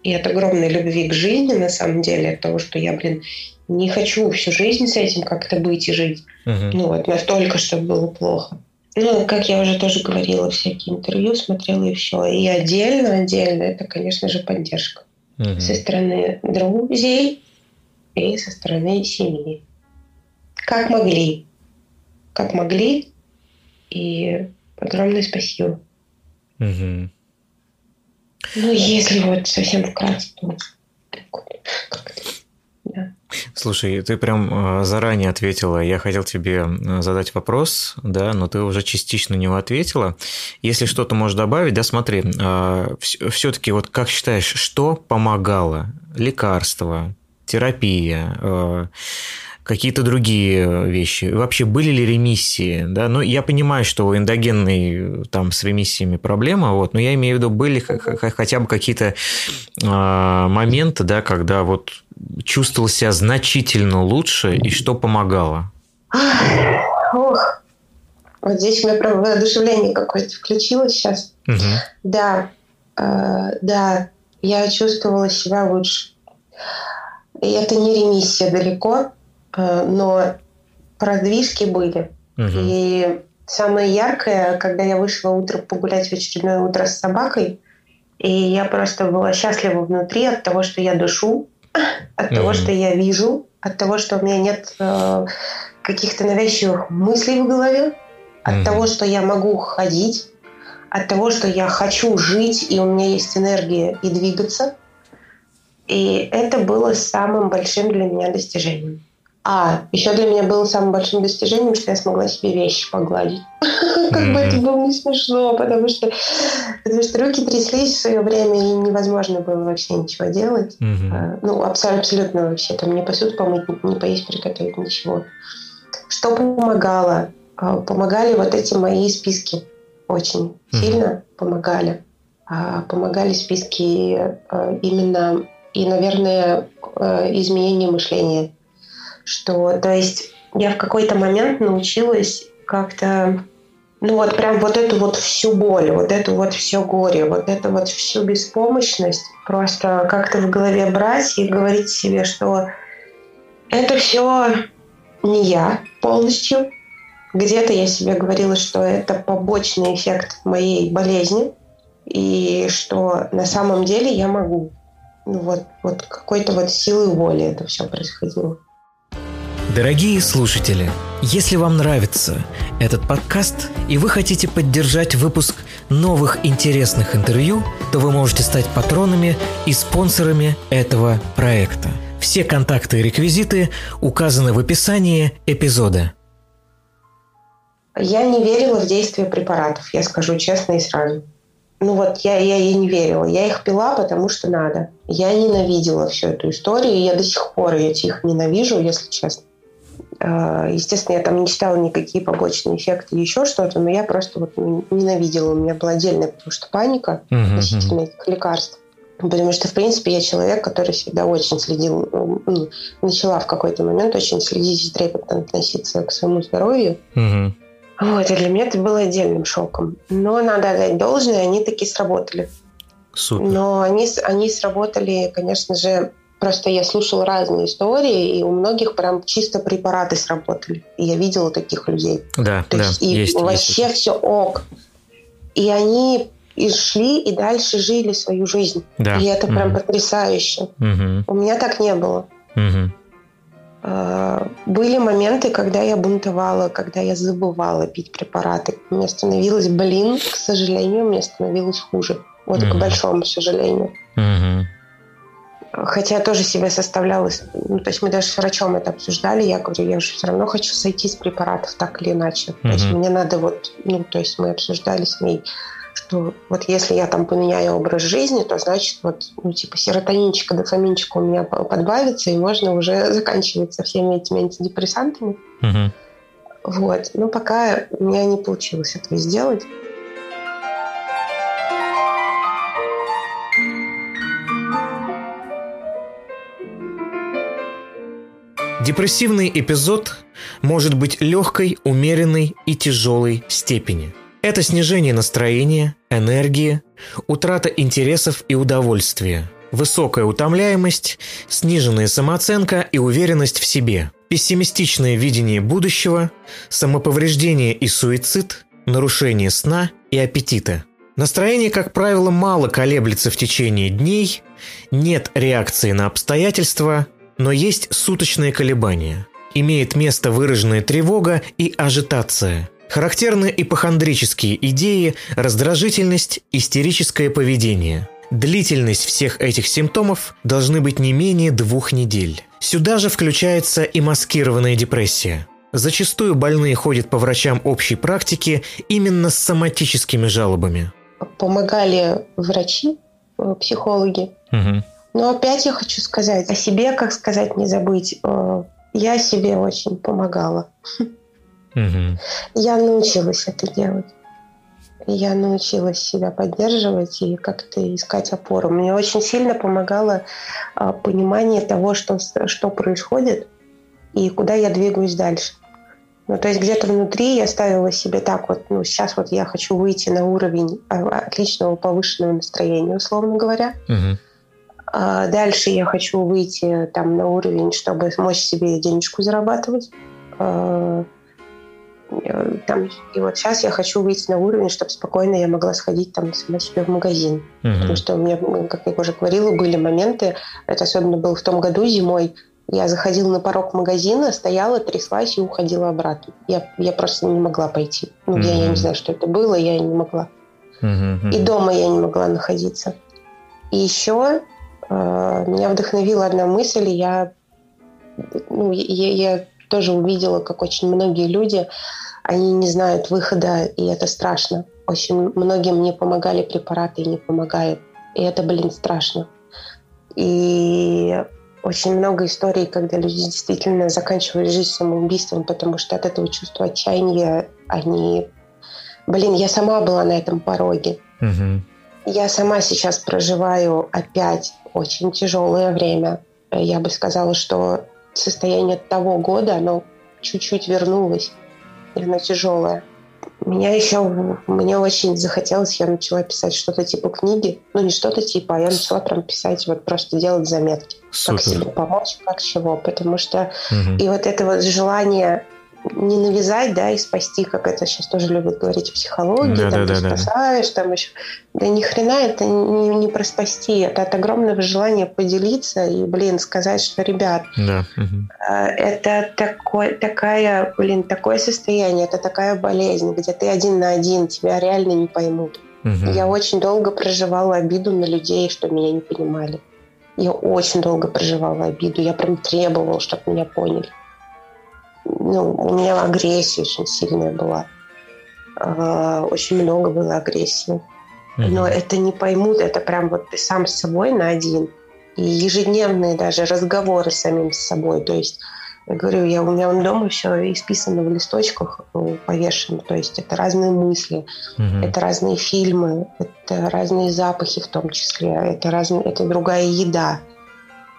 и от огромной любви к жизни, на самом деле, от того, что я, блин, не хочу всю жизнь с этим как-то быть и жить. Uh-huh. Ну вот, настолько, чтобы было плохо. Ну, как я уже тоже говорила, всякие интервью смотрела и все. И отдельно, отдельно, это, конечно же, поддержка. Uh-huh. Со стороны друзей и со стороны семьи. Как могли. Как могли. И огромное спасибо. Угу. Ну, если вот совсем вкратце, то как-то Слушай, ты прям э, заранее ответила. Я хотел тебе э, задать вопрос, да, но ты уже частично него ответила. Если что-то можешь добавить, да, смотри, э, все-таки вот как считаешь, что помогало? Лекарства, терапия, какие-то другие вещи? Вообще были ли ремиссии? Да? Ну, я понимаю, что у эндогенной там с ремиссиями проблема, вот, но я имею в виду, были хотя бы какие-то э, моменты, да, когда вот чувствовал себя значительно лучше и что помогало? Ох, вот здесь у меня прям воодушевление какое-то включилось сейчас. Угу. Да, э, да, я чувствовала себя лучше. И это не ремиссия далеко, но продвижки были. Угу. И самое яркое, когда я вышла утром погулять в очередное утро с собакой, и я просто была счастлива внутри от того, что я дышу, [COUGHS] от угу. того, что я вижу, от того, что у меня нет э, каких-то навязчивых мыслей в голове, от угу. того, что я могу ходить, от того, что я хочу жить, и у меня есть энергия и двигаться. И это было самым большим для меня достижением. А, еще для меня было самым большим достижением, что я смогла себе вещи погладить. [LAUGHS] Как бы это было не смешно, потому что, потому что руки тряслись в свое время, и невозможно было вообще ничего делать. А, ну, абсолютно вообще. Там не посуду помыть, не поесть, приготовить, ничего. Что помогало? А, помогали вот эти мои списки очень сильно помогали. А, помогали списки именно и, наверное, изменение мышления. Что, то есть я в какой-то момент научилась как-то, ну вот прям вот эту вот всю боль, вот эту вот все горе, вот эту вот всю беспомощность просто как-то в голове брать и говорить себе, что это все не я полностью, где-то я себе говорила, что это побочный эффект моей болезни, и что на самом деле я могу. Ну вот, вот какой-то вот силой воли это все происходило. Дорогие слушатели, если вам нравится этот подкаст и вы хотите поддержать выпуск новых интересных интервью, то вы можете стать патронами и спонсорами этого проекта. Все контакты и реквизиты указаны в описании эпизода. Я не верила в действие препаратов, я скажу честно и сразу. Ну вот я, я ей не верила. Я их пила, потому что надо. Я ненавидела всю эту историю, и я до сих пор эти их ненавижу, если честно. А, естественно, я там не читала никакие побочные эффекты еще что-то, но я просто вот ненавидела. У меня была отдельная потому что паника относительно этих лекарств. Потому что, в принципе, я человек, который всегда очень следил, ну, начала в какой-то момент очень следить и трепетно относиться к своему здоровью. Угу. Вот, и для меня это было отдельным шоком. Но надо отдать должное, они таки сработали. Супер. Но они, они сработали, конечно же, просто я слушала разные истории, и у многих прям чисто препараты сработали. И я видела таких людей. Да, То да, есть, и есть, вообще есть. все ок. И они и шли, и дальше жили свою жизнь. Да. И это прям угу. потрясающе. Угу. У меня так не было. Угу. Были моменты, когда я бунтовала, когда я забывала пить препараты. Мне становилось, блин, к сожалению, мне становилось хуже. Вот mm-hmm. к большому сожалению. Mm-hmm. Хотя я тоже себя составляла, ну, то есть мы даже с врачом это обсуждали, я говорю, я же все равно хочу сойти с препаратов так или иначе. Mm-hmm. То есть мне надо вот, ну, то есть мы обсуждали с ней, что вот если я там поменяю образ жизни, то значит вот, ну, типа серотонинчика, дофаминчика у меня подбавится, и можно уже [LAUGHS] заканчивать со всеми этими антидепрессантами. Угу. Вот. Но пока у меня не получилось этого сделать. Депрессивный эпизод может быть легкой, умеренной и тяжелой степени – это снижение настроения, энергии, утрата интересов и удовольствия, высокая утомляемость, сниженная самооценка и уверенность в себе, пессимистичное видение будущего, самоповреждение и суицид, нарушение сна и аппетита. Настроение, как правило, мало колеблется в течение дней, нет реакции на обстоятельства, но есть суточные колебания. Имеет место выраженная тревога и ажитация – Характерны ипохондрические идеи, раздражительность, истерическое поведение. Длительность всех этих симптомов должны быть не менее двух недель. Сюда же включается и маскированная депрессия. Зачастую больные ходят по врачам общей практики именно с соматическими жалобами. Помогали врачи, э, психологи. Угу. Но опять я хочу сказать о себе, как сказать, не забыть. Э, я себе очень помогала. Я научилась это делать. Я научилась себя поддерживать и как-то искать опору. Мне очень сильно помогало а, понимание того, что, что происходит и куда я двигаюсь дальше. Ну, то есть где-то внутри я ставила себе так вот, ну, сейчас вот я хочу выйти на уровень а, отличного повышенного настроения, условно говоря. Угу. А дальше я хочу выйти там на уровень, чтобы смочь себе денежку зарабатывать. А, там, и вот сейчас я хочу выйти на уровень, чтобы спокойно я могла сходить там сама себе в магазин. Угу. Потому что у меня, как я уже говорила, были моменты, это особенно было в том году зимой, я заходила на порог магазина, стояла, тряслась и уходила обратно. Я, я просто не могла пойти. Ну, mm-hmm. я, я не знаю, что это было, я не могла. Mm-hmm. И дома я не могла находиться. И еще э, меня вдохновила одна мысль. Я, ну, я, я тоже увидела, как очень многие люди, они не знают выхода, и это страшно. Очень многим не помогали препараты и не помогают. И это, блин, страшно. И очень много историй, когда люди действительно заканчивали жизнь самоубийством, потому что от этого чувства отчаяния они... Блин, я сама была на этом пороге. Угу. Я сама сейчас проживаю опять очень тяжелое время. Я бы сказала, что состояние того года, оно чуть-чуть вернулось, и оно тяжелое. Меня еще, мне очень захотелось, я начала писать что-то типа книги. Ну, не что-то типа, а я начала прям писать, вот просто делать заметки. Супер. Как себе помочь, как чего. Потому что угу. и вот это вот желание не навязать, да, и спасти, как это сейчас тоже любят говорить в психологии, да, там да, ты да, спасаешь, да. там еще. Да ни хрена это не, не про спасти, это от огромного желания поделиться и, блин, сказать, что, ребят, да. угу. это такой, такая, блин, такое состояние, это такая болезнь, где ты один на один, тебя реально не поймут. Угу. Я очень долго проживала обиду на людей, что меня не понимали. Я очень долго проживала обиду, я прям требовала, чтобы меня поняли ну, у меня агрессия очень сильная была. А, очень много было агрессии. Но это не поймут, это прям вот ты сам с собой на один. И ежедневные даже разговоры с самим собой. То есть, я говорю, я, у меня он дома все исписано в листочках, ну, повешено. То есть это разные мысли, mm это разные фильмы, это разные запахи в том числе, это, разные, это другая еда.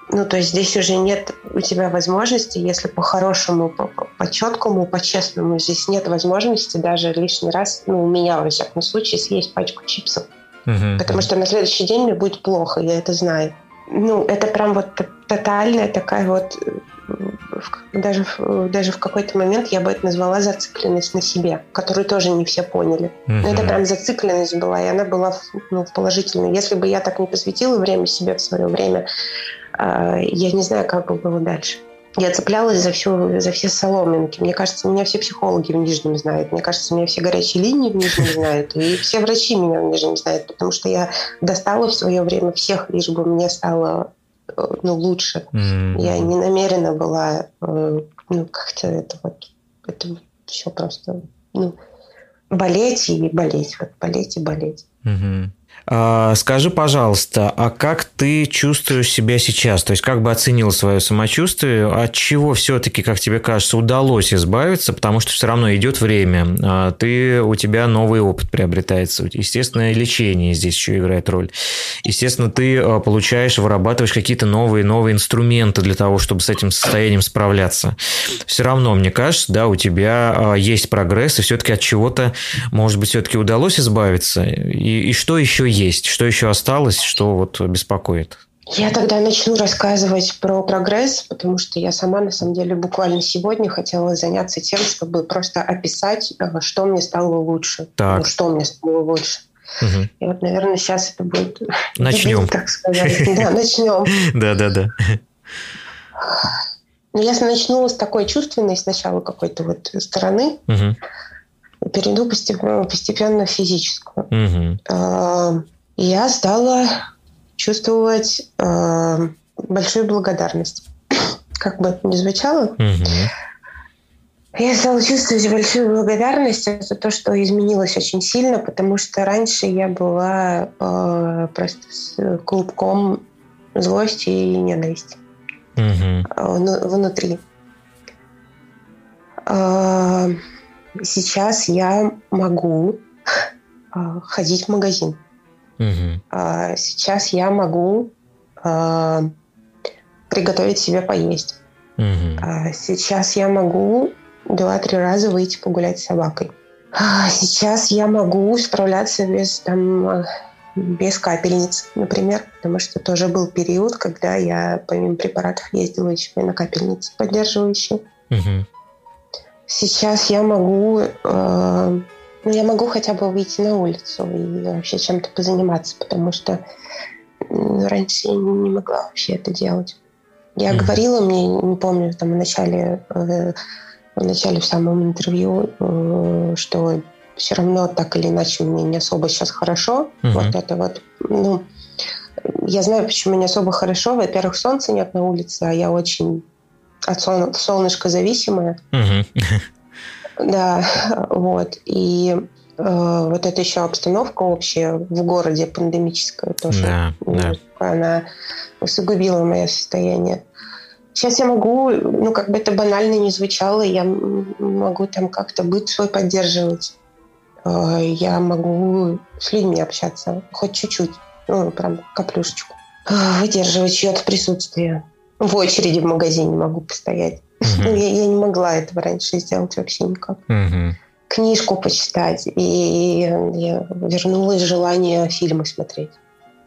Ну, то есть здесь уже нет у тебя возможности, если по-хорошему, по-четкому, по-честному, здесь нет возможности даже лишний раз, ну, у меня, во всяком случае, съесть пачку чипсов. Угу. Потому что на следующий день мне будет плохо, я это знаю. Ну, это прям вот тотальная такая вот даже, даже в какой-то момент я бы это назвала зацикленность на себе, которую тоже не все поняли. Mm-hmm. это прям зацикленность была, и она была ну, положительной. Если бы я так не посвятила время себе в свое время, я не знаю, как бы было дальше. Я цеплялась за, всю, за все соломинки. Мне кажется, меня все психологи в Нижнем знают. Мне кажется, меня все горячие линии в Нижнем [LAUGHS] знают. И все врачи меня в Нижнем знают. Потому что я достала в свое время всех, лишь бы мне стало э, ну, лучше. Mm-hmm. Я не намерена была э, ну, как-то это вот... Это все просто... Ну, болеть и болеть. Вот болеть и болеть. Mm-hmm. А, скажи, пожалуйста, а как ты чувствуешь себя сейчас? То есть, как бы оценил свое самочувствие? От чего все-таки, как тебе кажется, удалось избавиться? Потому что все равно идет время, а ты, у тебя новый опыт приобретается. Естественно, лечение здесь еще играет роль. Естественно, ты а, получаешь, вырабатываешь какие-то новые, новые инструменты для того, чтобы с этим состоянием справляться. Все равно, мне кажется, да, у тебя есть прогресс, и все-таки от чего-то, может быть, все-таки удалось избавиться. И, и что еще есть? Что еще осталось, что вот беспокоит? Я тогда начну рассказывать про прогресс, потому что я сама, на самом деле, буквально сегодня хотела заняться тем, чтобы просто описать, э, что мне стало лучше. Так. Ну, что мне стало лучше. Угу. И вот, наверное, сейчас это будет... [LAUGHS] Начнем. [LAUGHS] Так сказать. Да, начнем. [LAUGHS] Да-да-да. Ну, я начну с такой чувственной сначала какой-то вот стороны. Угу перейду постепенно, в физическую. Угу. Я стала чувствовать а, большую благодарность. [COUGHS] Как бы это ни звучало, угу. я стала чувствовать большую благодарность за то, что изменилось очень сильно, потому что раньше я была э, просто с клубком злости и ненависти угу. внутри. А, сейчас я могу а, ходить в магазин. Угу. Сейчас я могу приготовить себе поесть. Угу. Сейчас я могу два-три раза выйти погулять с собакой. Сейчас я могу справляться без там без капельниц, например, потому что тоже был период, когда я помимо препаратов ездила еще и на капельницы поддерживающие. Угу. Сейчас я могу, э, ну, я могу хотя бы выйти на улицу и вообще чем-то позаниматься, потому что раньше я не могла вообще это делать. Я mm говорила, мне не помню, там в начале, э, в начале в самом интервью, э, что все равно так или иначе мне не особо сейчас хорошо. mm Вот это вот, ну, я знаю, почему не особо хорошо. Во-первых, солнца нет на улице, а я очень от сол- солнышка зависимая. Да, вот. И э, вот эта еще обстановка общая в городе пандемическая тоже. Да, да. Она усугубила мое состояние. Сейчас я могу, ну, как бы это банально не звучало, я могу там как-то быт свой поддерживать. Э, я могу с людьми общаться, хоть чуть-чуть, ну, прям каплюшечку. Выдерживать чье-то присутствие в очереди в магазине могу постоять. Угу. Ну, я, я не могла этого раньше сделать вообще никак. Угу. Книжку почитать. И я вернулось желание фильмы смотреть.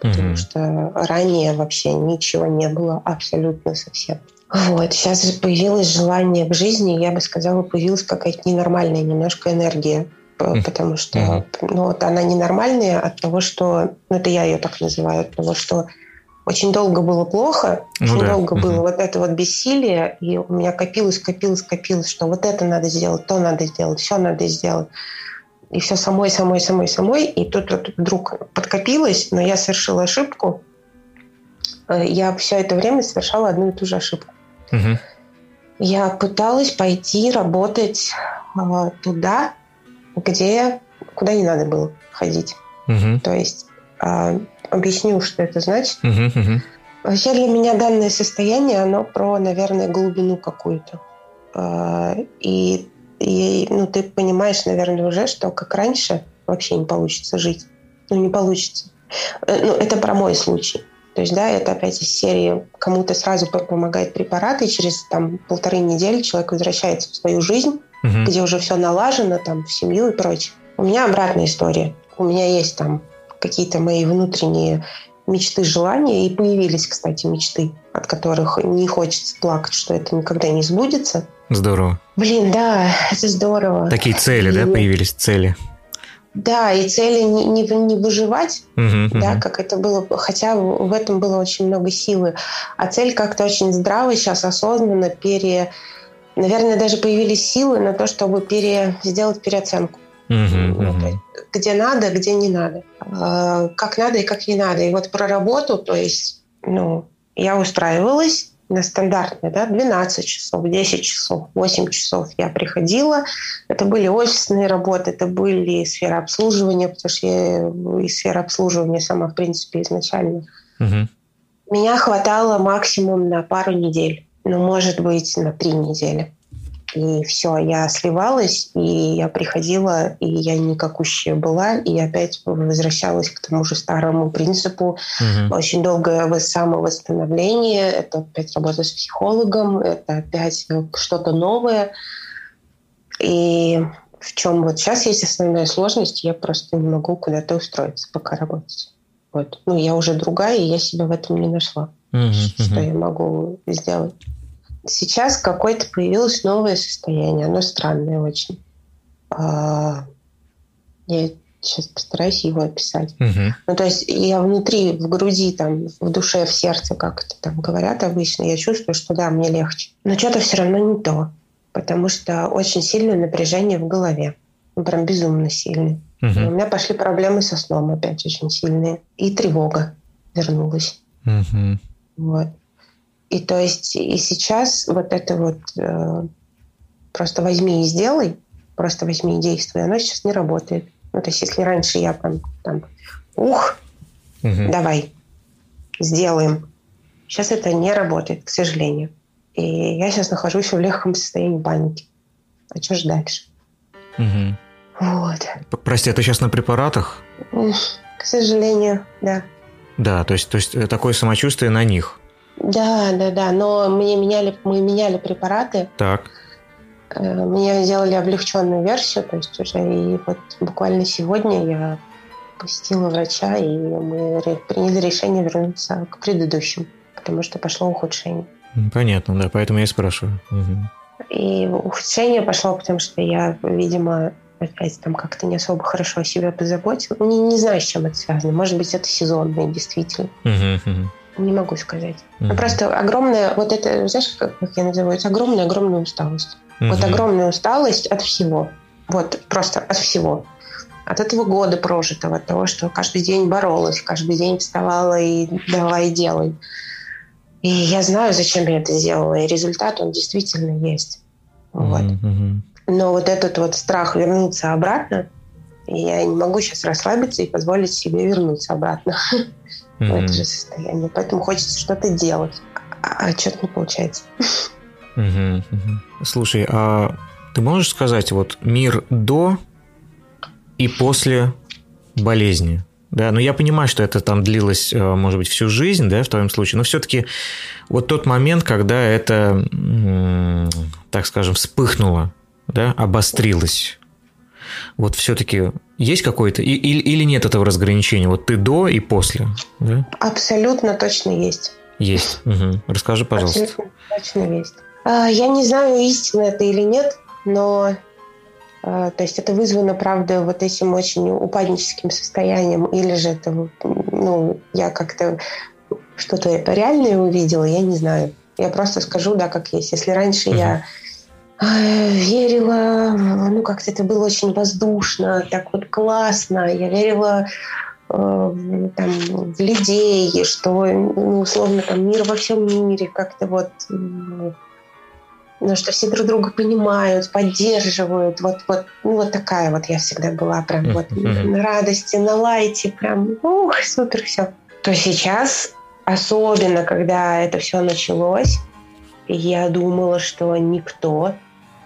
Потому угу. что ранее вообще ничего не было абсолютно совсем. Вот. Сейчас появилось желание к жизни, я бы сказала, появилась какая-то ненормальная немножко энергия. Потому что ну, вот она ненормальная от того, что... Ну, это я ее так называю. От того, что очень долго было плохо, ну, очень да. долго угу. было вот это вот бессилие, и у меня копилось, копилось, копилось, что вот это надо сделать, то надо сделать, все надо сделать. И все самой, самой, самой, самой. И тут вот вдруг подкопилось, но я совершила ошибку. Э, я все это время совершала одну и ту же ошибку. Угу. Я пыталась пойти работать э, туда, где куда не надо было ходить. Угу. То есть э, объясню, что это значит. Uh-huh, uh-huh. Вообще для меня данное состояние, оно про, наверное, глубину какую-то. А, и, и ну, ты понимаешь, наверное, уже, что как раньше вообще не получится жить. Ну, не получится. Э, ну, это про мой случай. То есть, да, это опять из серии кому-то сразу помогает препарат, и через там полторы недели человек возвращается в свою жизнь, угу. где уже все налажено, там, в семью и прочее. У меня обратная история. У меня есть там какие-то мои внутренние мечты, желания. И появились, кстати, мечты, от которых не хочется плакать, что это никогда не сбудется. Здорово. Блин, да, это здорово. Такие цели, и... да, появились цели? Да, и цели не, не, не выживать, uh-huh, да, uh-huh. как это было, хотя в этом было очень много силы, а цель как-то очень здраво сейчас, осознанно пере... Наверное, даже появились силы на то, чтобы пере... сделать переоценку. Uh-huh, uh-huh. Где надо, где не надо. А, как надо и как не надо. И вот про работу, то есть, ну, я устраивалась на стандартные, да, 12 часов, 10 часов, 8 часов я приходила. Это были офисные работы, это были сферы обслуживания, потому что я из сферы обслуживания сама, в принципе, изначально. Угу. Меня хватало максимум на пару недель, ну, может быть, на три недели и все, я сливалась, и я приходила, и я никакущая была, и опять возвращалась к тому же старому принципу. Угу. Очень долгое самовосстановление, это опять работа с психологом, это опять что-то новое. И в чем вот сейчас есть основная сложность, я просто не могу куда-то устроиться, пока работать. Вот. Ну, я уже другая, и я себя в этом не нашла. Угу, что угу. я могу сделать сейчас какое-то появилось новое состояние, оно странное очень. А, я сейчас постараюсь его описать. Угу. Ну, то есть я внутри, в груди, там, в душе, в сердце, как это там говорят обычно, я чувствую, что да, мне легче. Но что-то все равно не то, потому что очень сильное напряжение в голове. Ну, прям безумно сильное. Угу. у меня пошли проблемы со сном опять очень сильные. И тревога вернулась. Угу. Вот. И то есть и сейчас вот это вот э, просто возьми и сделай, просто возьми и действуй, оно сейчас не работает. Ну, то есть если раньше я там, там ух, угу. давай, сделаем. Сейчас это не работает, к сожалению. И я сейчас нахожусь в легком состоянии паники. а что же дальше? Угу. Вот. Прости, это сейчас на препаратах? К сожалению, да. Да, то есть, то есть э, такое самочувствие на них. Да, да, да. Но мне меняли, мы меняли препараты. Так. Э, мне сделали облегченную версию, то есть уже и вот буквально сегодня я посетила врача, и мы приняли решение вернуться к предыдущим, потому что пошло ухудшение. Понятно, да, поэтому я и спрашиваю. Угу. И ухудшение пошло, потому что я, видимо, опять там как-то не особо хорошо о себе позаботила. Не, не знаю, с чем это связано. Может быть, это сезонное, действительно. Угу, угу. Не могу сказать. Угу. Просто огромная, вот это, знаешь, как, как я называю, это огромная-огромная усталость. Угу. Вот огромная усталость от всего. Вот просто от всего. От этого года прожитого, от того, что каждый день боролась, каждый день вставала и давай делай. И я знаю, зачем я это сделала, и результат, он действительно есть. Вот. Mm-hmm. Но вот этот вот страх вернуться обратно, я не могу сейчас расслабиться и позволить себе вернуться обратно [LAUGHS] mm-hmm. в это же состояние. Поэтому хочется что-то делать, а, а что-то не получается. Mm-hmm. Слушай, а ты можешь сказать вот мир до и после болезни? Да, но я понимаю, что это там длилось, э, может быть, всю жизнь, да, в твоем случае, но все-таки вот тот момент, когда это, так скажем, вспыхнуло, да, обострилось, вот все-таки есть какое-то или, или нет этого разграничения? Вот ты до и после, да? Абсолютно точно есть. Есть. Угу. Расскажи, пожалуйста. Абсолютно точно есть. А, я не знаю, истинно это или нет, но а, то есть это вызвано, правда, вот этим очень упадническим состоянием, или же это, ну, я как-то что-то реальное увидела, я не знаю. Я просто скажу, да, как есть. Если раньше uh-huh. я верила, ну, как-то это было очень воздушно, так вот классно, я верила э, там, в людей, что, ну, условно, там, мир во всем мире как-то вот ну, что все друг друга понимают, поддерживают. Вот, вот, ну, вот такая вот я всегда была прям вот на радости, на лайте, прям, ух, супер все. То сейчас, особенно когда это все началось, я думала, что никто,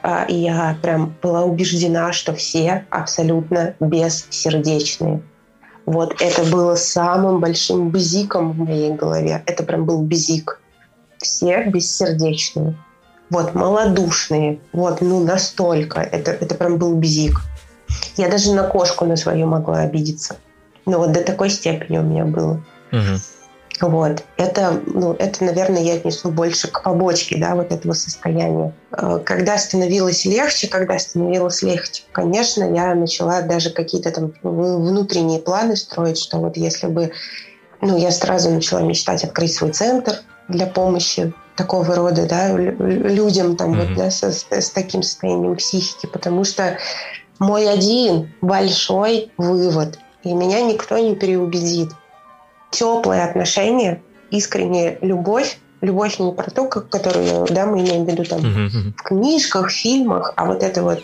я прям была убеждена, что все абсолютно бессердечные. Вот это было самым большим бзиком в моей голове. Это прям был бзик. Все бессердечные вот, малодушные, вот, ну, настолько. Это, это прям был бзик. Я даже на кошку на свою могла обидеться. Ну, вот до такой степени у меня было. Угу. Вот. Это, ну, это, наверное, я отнесу больше к побочке, да, вот этого состояния. Э, когда становилось легче, когда становилось легче, конечно, я начала даже какие-то там внутренние планы строить, что вот если бы ну, я сразу начала мечтать открыть свой центр для помощи такого рода да, людям там, mm-hmm. вот, да, с, с таким состоянием психики, потому что мой один большой вывод, и меня никто не переубедит. Теплые отношения, искренняя любовь, любовь не про то, которую да, мы имеем в виду там mm-hmm. в книжках, фильмах, а вот эта вот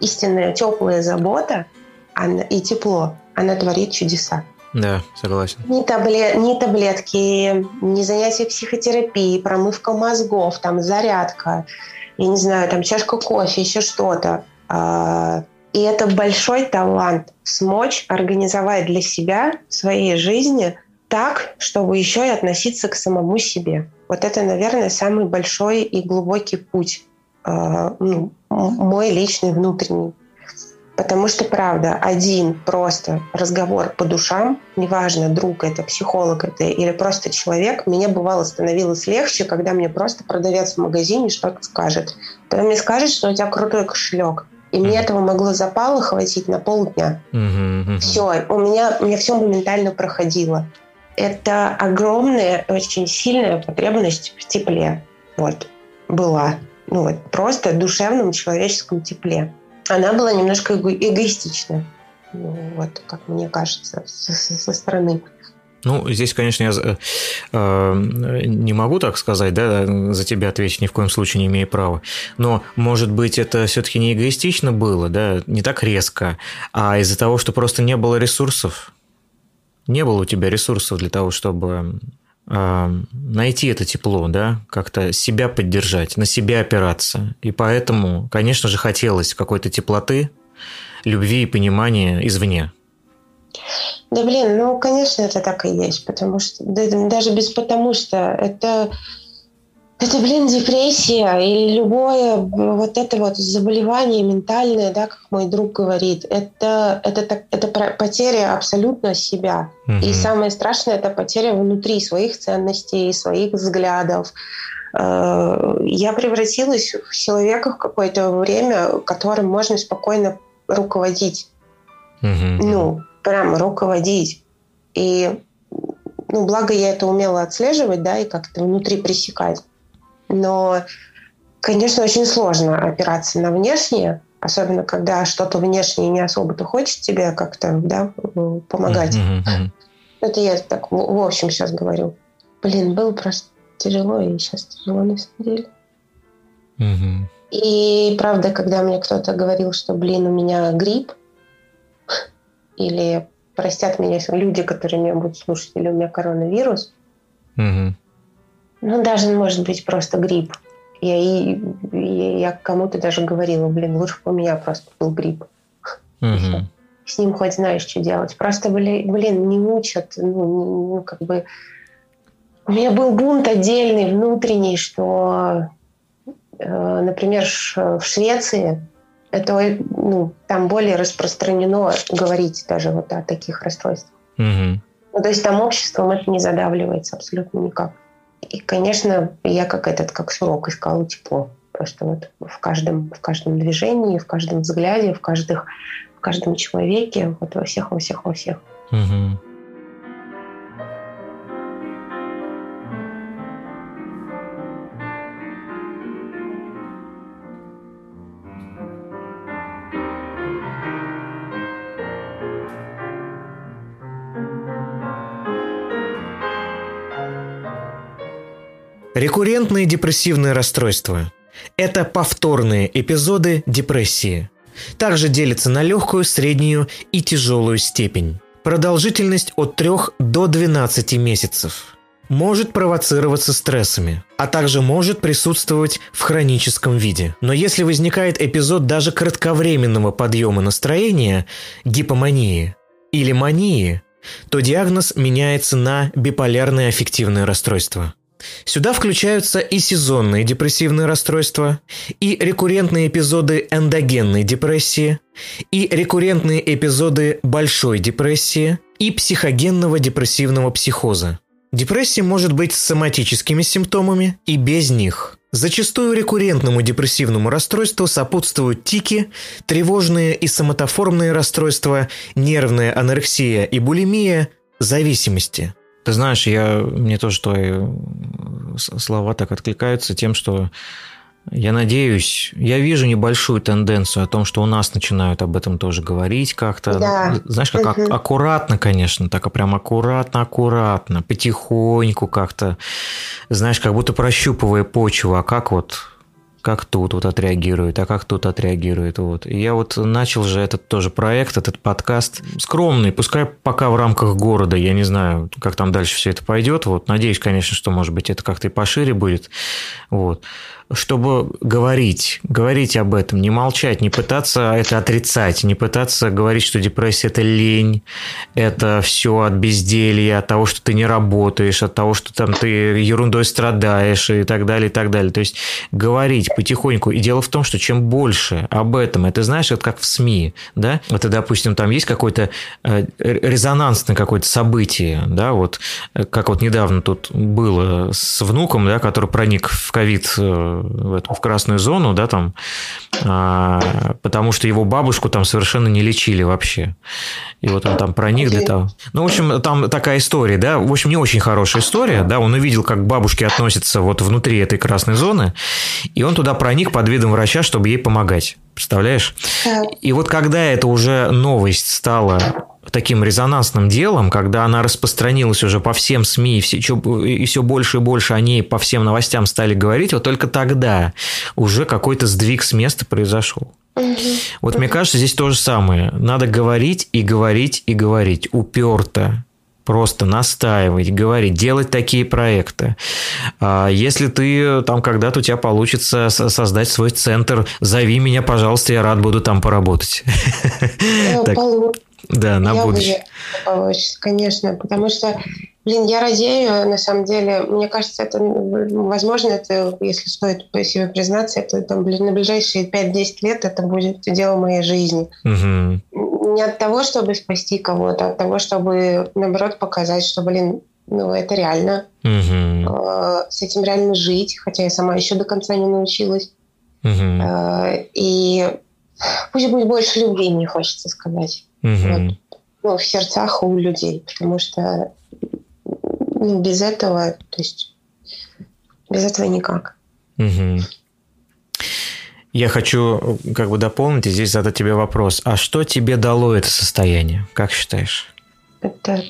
истинная теплая забота она, и тепло, она творит чудеса. Да, согласен. Ни, таблет, ни таблетки, ни занятия психотерапии, промывка мозгов, там зарядка, я не знаю, там чашка кофе, еще что-то. А, и это большой талант смочь организовать для себя в своей жизни так, чтобы еще и относиться к самому себе. Вот это, наверное, самый большой и глубокий путь, а, ну, мой личный внутренний. Потому что, правда, один просто разговор по душам, неважно, друг это, психолог это или просто человек, мне бывало становилось легче, когда мне просто продавец в магазине что-то скажет. Когда мне скажет, что у тебя крутой кошелек. И мне этого могло запала хватить на полдня. Все, у меня, у меня все моментально проходило. Это огромная, очень сильная потребность в тепле. Вот, была. Ну вот, просто душевном человеческом тепле она была немножко эго- эгоистична. Ну, вот, как мне кажется, со, со стороны. Ну, здесь, конечно, я э, э, не могу так сказать, да, за тебя ответить ни в коем случае не имею права. Но, может быть, это все-таки не эгоистично было, да, не так резко, а из-за того, что просто не было ресурсов. Не было у тебя ресурсов для того, чтобы э, найти это тепло, да, как-то себя поддержать, на себя опираться. И поэтому, конечно же, хотелось какой-то теплоты, любви и понимания извне. Да блин, ну, конечно, это так и есть, потому что, даже без потому что, это это, блин, депрессия или любое вот это вот заболевание ментальное, да, как мой друг говорит, это, это, это потеря абсолютно себя. Угу. И самое страшное – это потеря внутри своих ценностей, своих взглядов. Э, я превратилась в человека в какое-то время, которым можно спокойно руководить. Угу. Ну, прямо руководить. И, ну, благо я это умела отслеживать, да, и как-то внутри пресекать. Но, конечно, очень сложно опираться на внешнее, особенно когда что-то внешнее не особо-то хочет тебе как-то да, помогать. Mm-hmm. Это я так в, в общем сейчас говорю. Блин, было просто тяжело, и сейчас тяжело на самом деле. Mm-hmm. И правда, когда мне кто-то говорил, что, блин, у меня грипп, или простят меня люди, которые меня будут слушать, или у меня коронавирус, mm-hmm. Ну, даже, может быть, просто грипп. Я, и, я кому-то даже говорила, блин, лучше бы у меня просто был грипп. Угу. С ним хоть знаешь, что делать. Просто, блин, блин не учат. Ну, ну, как бы... У меня был бунт отдельный, внутренний, что, э, например, в Швеции это, ну, там более распространено говорить даже вот о таких расстройствах. Угу. Ну, то есть там обществом это не задавливается абсолютно никак. И, конечно, я как этот, как сурок искала тепло. Просто вот в каждом, в каждом движении, в каждом взгляде, в, каждых, в каждом человеке, вот во всех, во всех, во всех. Угу. Рекуррентные депрессивные расстройства – это повторные эпизоды депрессии. Также делятся на легкую, среднюю и тяжелую степень. Продолжительность от 3 до 12 месяцев. Может провоцироваться стрессами, а также может присутствовать в хроническом виде. Но если возникает эпизод даже кратковременного подъема настроения, гипомании или мании, то диагноз меняется на биполярное аффективное расстройство. Сюда включаются и сезонные депрессивные расстройства, и рекуррентные эпизоды эндогенной депрессии, и рекуррентные эпизоды большой депрессии, и психогенного депрессивного психоза. Депрессия может быть с соматическими симптомами и без них. Зачастую рекуррентному депрессивному расстройству сопутствуют тики, тревожные и соматоформные расстройства, нервная анорексия и булимия, зависимости – ты знаешь, я, мне тоже твои слова так откликаются тем, что я надеюсь, я вижу небольшую тенденцию о том, что у нас начинают об этом тоже говорить как-то. Да. Знаешь, как угу. аккуратно, конечно, так прям аккуратно, аккуратно, потихоньку как-то, знаешь, как будто прощупывая почву, а как вот как тут вот отреагирует, а как тут отреагирует. Вот. И я вот начал же этот тоже проект, этот подкаст скромный, пускай пока в рамках города, я не знаю, как там дальше все это пойдет. Вот. Надеюсь, конечно, что, может быть, это как-то и пошире будет. Вот чтобы говорить, говорить об этом, не молчать, не пытаться это отрицать, не пытаться говорить, что депрессия – это лень, это все от безделья, от того, что ты не работаешь, от того, что там ты ерундой страдаешь и так далее, и так далее. То есть говорить потихоньку. И дело в том, что чем больше об этом, это знаешь, это как в СМИ, да, это, допустим, там есть какое-то э, резонансное какое-то событие, да, вот э, как вот недавно тут было с внуком, да, который проник в ковид э, в, эту, в красную зону, да, там, а, потому что его бабушку там совершенно не лечили вообще. И вот он там проник для того. Ну, в общем, там такая история, да, в общем, не очень хорошая история, да, он увидел, как бабушки относятся вот внутри этой красной зоны, и он туда проник под видом врача, чтобы ей помогать. Представляешь? И вот когда это уже новость стала таким резонансным делом, когда она распространилась уже по всем СМИ, и все, и все больше и больше о ней по всем новостям стали говорить, вот только тогда уже какой-то сдвиг с места произошел. Угу. Вот угу. мне кажется, здесь то же самое. Надо говорить и говорить и говорить. Уперто. просто настаивать, говорить, делать такие проекты. А если ты там когда-то у тебя получится создать свой центр, зови меня, пожалуйста, я рад буду там поработать. Да, на будущее. Получится, конечно, потому что Блин, я радею, на самом деле. Мне кажется, это, возможно, это, если стоит себе признаться, это там, на ближайшие 5-10 лет это будет дело моей жизни. Угу. Не от того, чтобы спасти кого-то, а от того, чтобы, наоборот, показать, что, блин, ну, это реально. Угу. С этим реально жить, хотя я сама еще до конца не научилась. Угу. И пусть будет больше любви, мне хочется сказать. Угу. Вот. Ну, в сердцах у людей, потому что ну, без этого, то есть без этого никак. Угу. Я хочу как бы дополнить и здесь задать тебе вопрос. А что тебе дало это состояние? Как считаешь? Это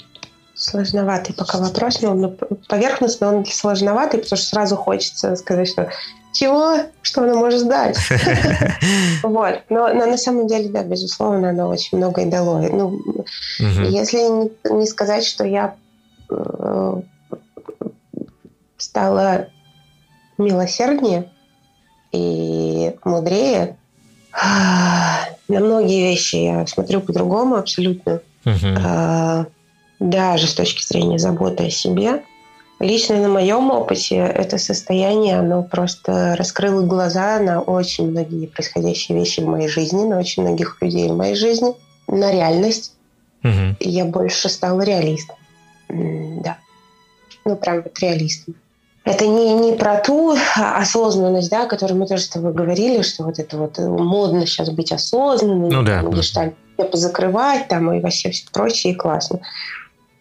сложноватый пока вопрос, но он поверхностно он сложноватый, потому что сразу хочется сказать, что чего, что оно может дать. [LAUGHS] Вот. Но, но на самом деле, да, безусловно, оно очень многое дало. Ну, если не сказать, что я Э, стала милосерднее и мудрее. На многие вещи я смотрю по-другому абсолютно. Угу. Даже с точки зрения заботы о себе. Лично на моем опыте это состояние, оно просто раскрыло глаза на очень многие происходящие вещи в моей жизни, на очень многих людей в моей жизни, на реальность. Угу. И я больше стала реалистом да. Ну, прям вот реалистом. Это не, не про ту осознанность, да, о которой мы тоже с тобой говорили, что вот это вот модно сейчас быть осознанным, ну, да, гештальт позакрывать там и вообще все прочее, и классно.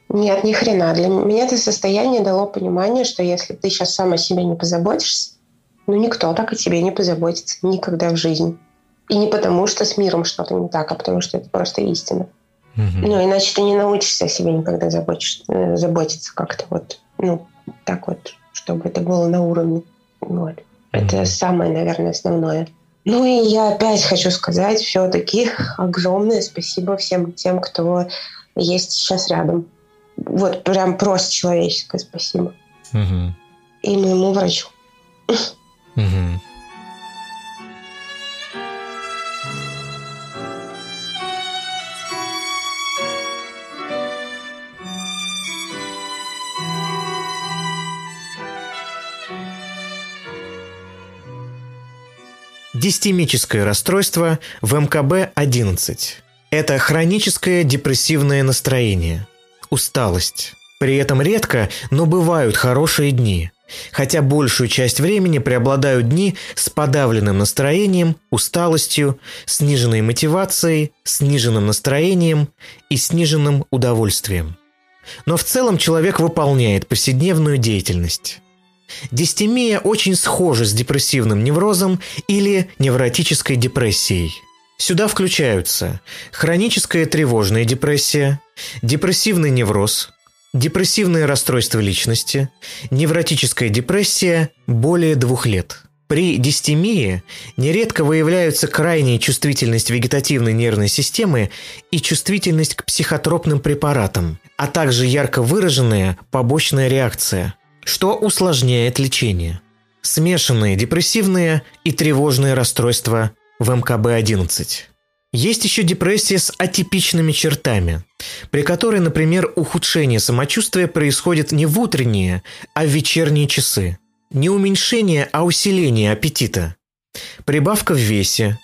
Нет, ни хрена. Для меня это состояние дало понимание, что если ты сейчас сам о себе не позаботишься, ну никто так о тебе не позаботится никогда в жизни. И не потому, что с миром что-то не так, а потому что это просто истина. Угу. Ну, иначе ты не научишься о себе никогда э, заботиться как-то вот, ну, так вот, чтобы это было на уровне. Вот. Это самое, наверное, основное. Ну и я опять хочу сказать все-таки огромное спасибо всем тем, кто есть сейчас рядом. Вот прям просто человеческое спасибо. Угу. И моему врачу. Угу. Дистемическое расстройство в МКБ-11. Это хроническое депрессивное настроение, усталость. При этом редко, но бывают хорошие дни. Хотя большую часть времени преобладают дни с подавленным настроением, усталостью, сниженной мотивацией, сниженным настроением и сниженным удовольствием. Но в целом человек выполняет повседневную деятельность. Дистемия очень схожа с депрессивным неврозом или невротической депрессией. Сюда включаются хроническая тревожная депрессия, депрессивный невроз, депрессивные расстройства личности, невротическая депрессия более двух лет. При дистемии нередко выявляются крайняя чувствительность вегетативной нервной системы и чувствительность к психотропным препаратам, а также ярко выраженная побочная реакция – что усложняет лечение. Смешанные депрессивные и тревожные расстройства в МКБ-11. Есть еще депрессия с атипичными чертами, при которой, например, ухудшение самочувствия происходит не в утренние, а в вечерние часы. Не уменьшение, а усиление аппетита. Прибавка в весе.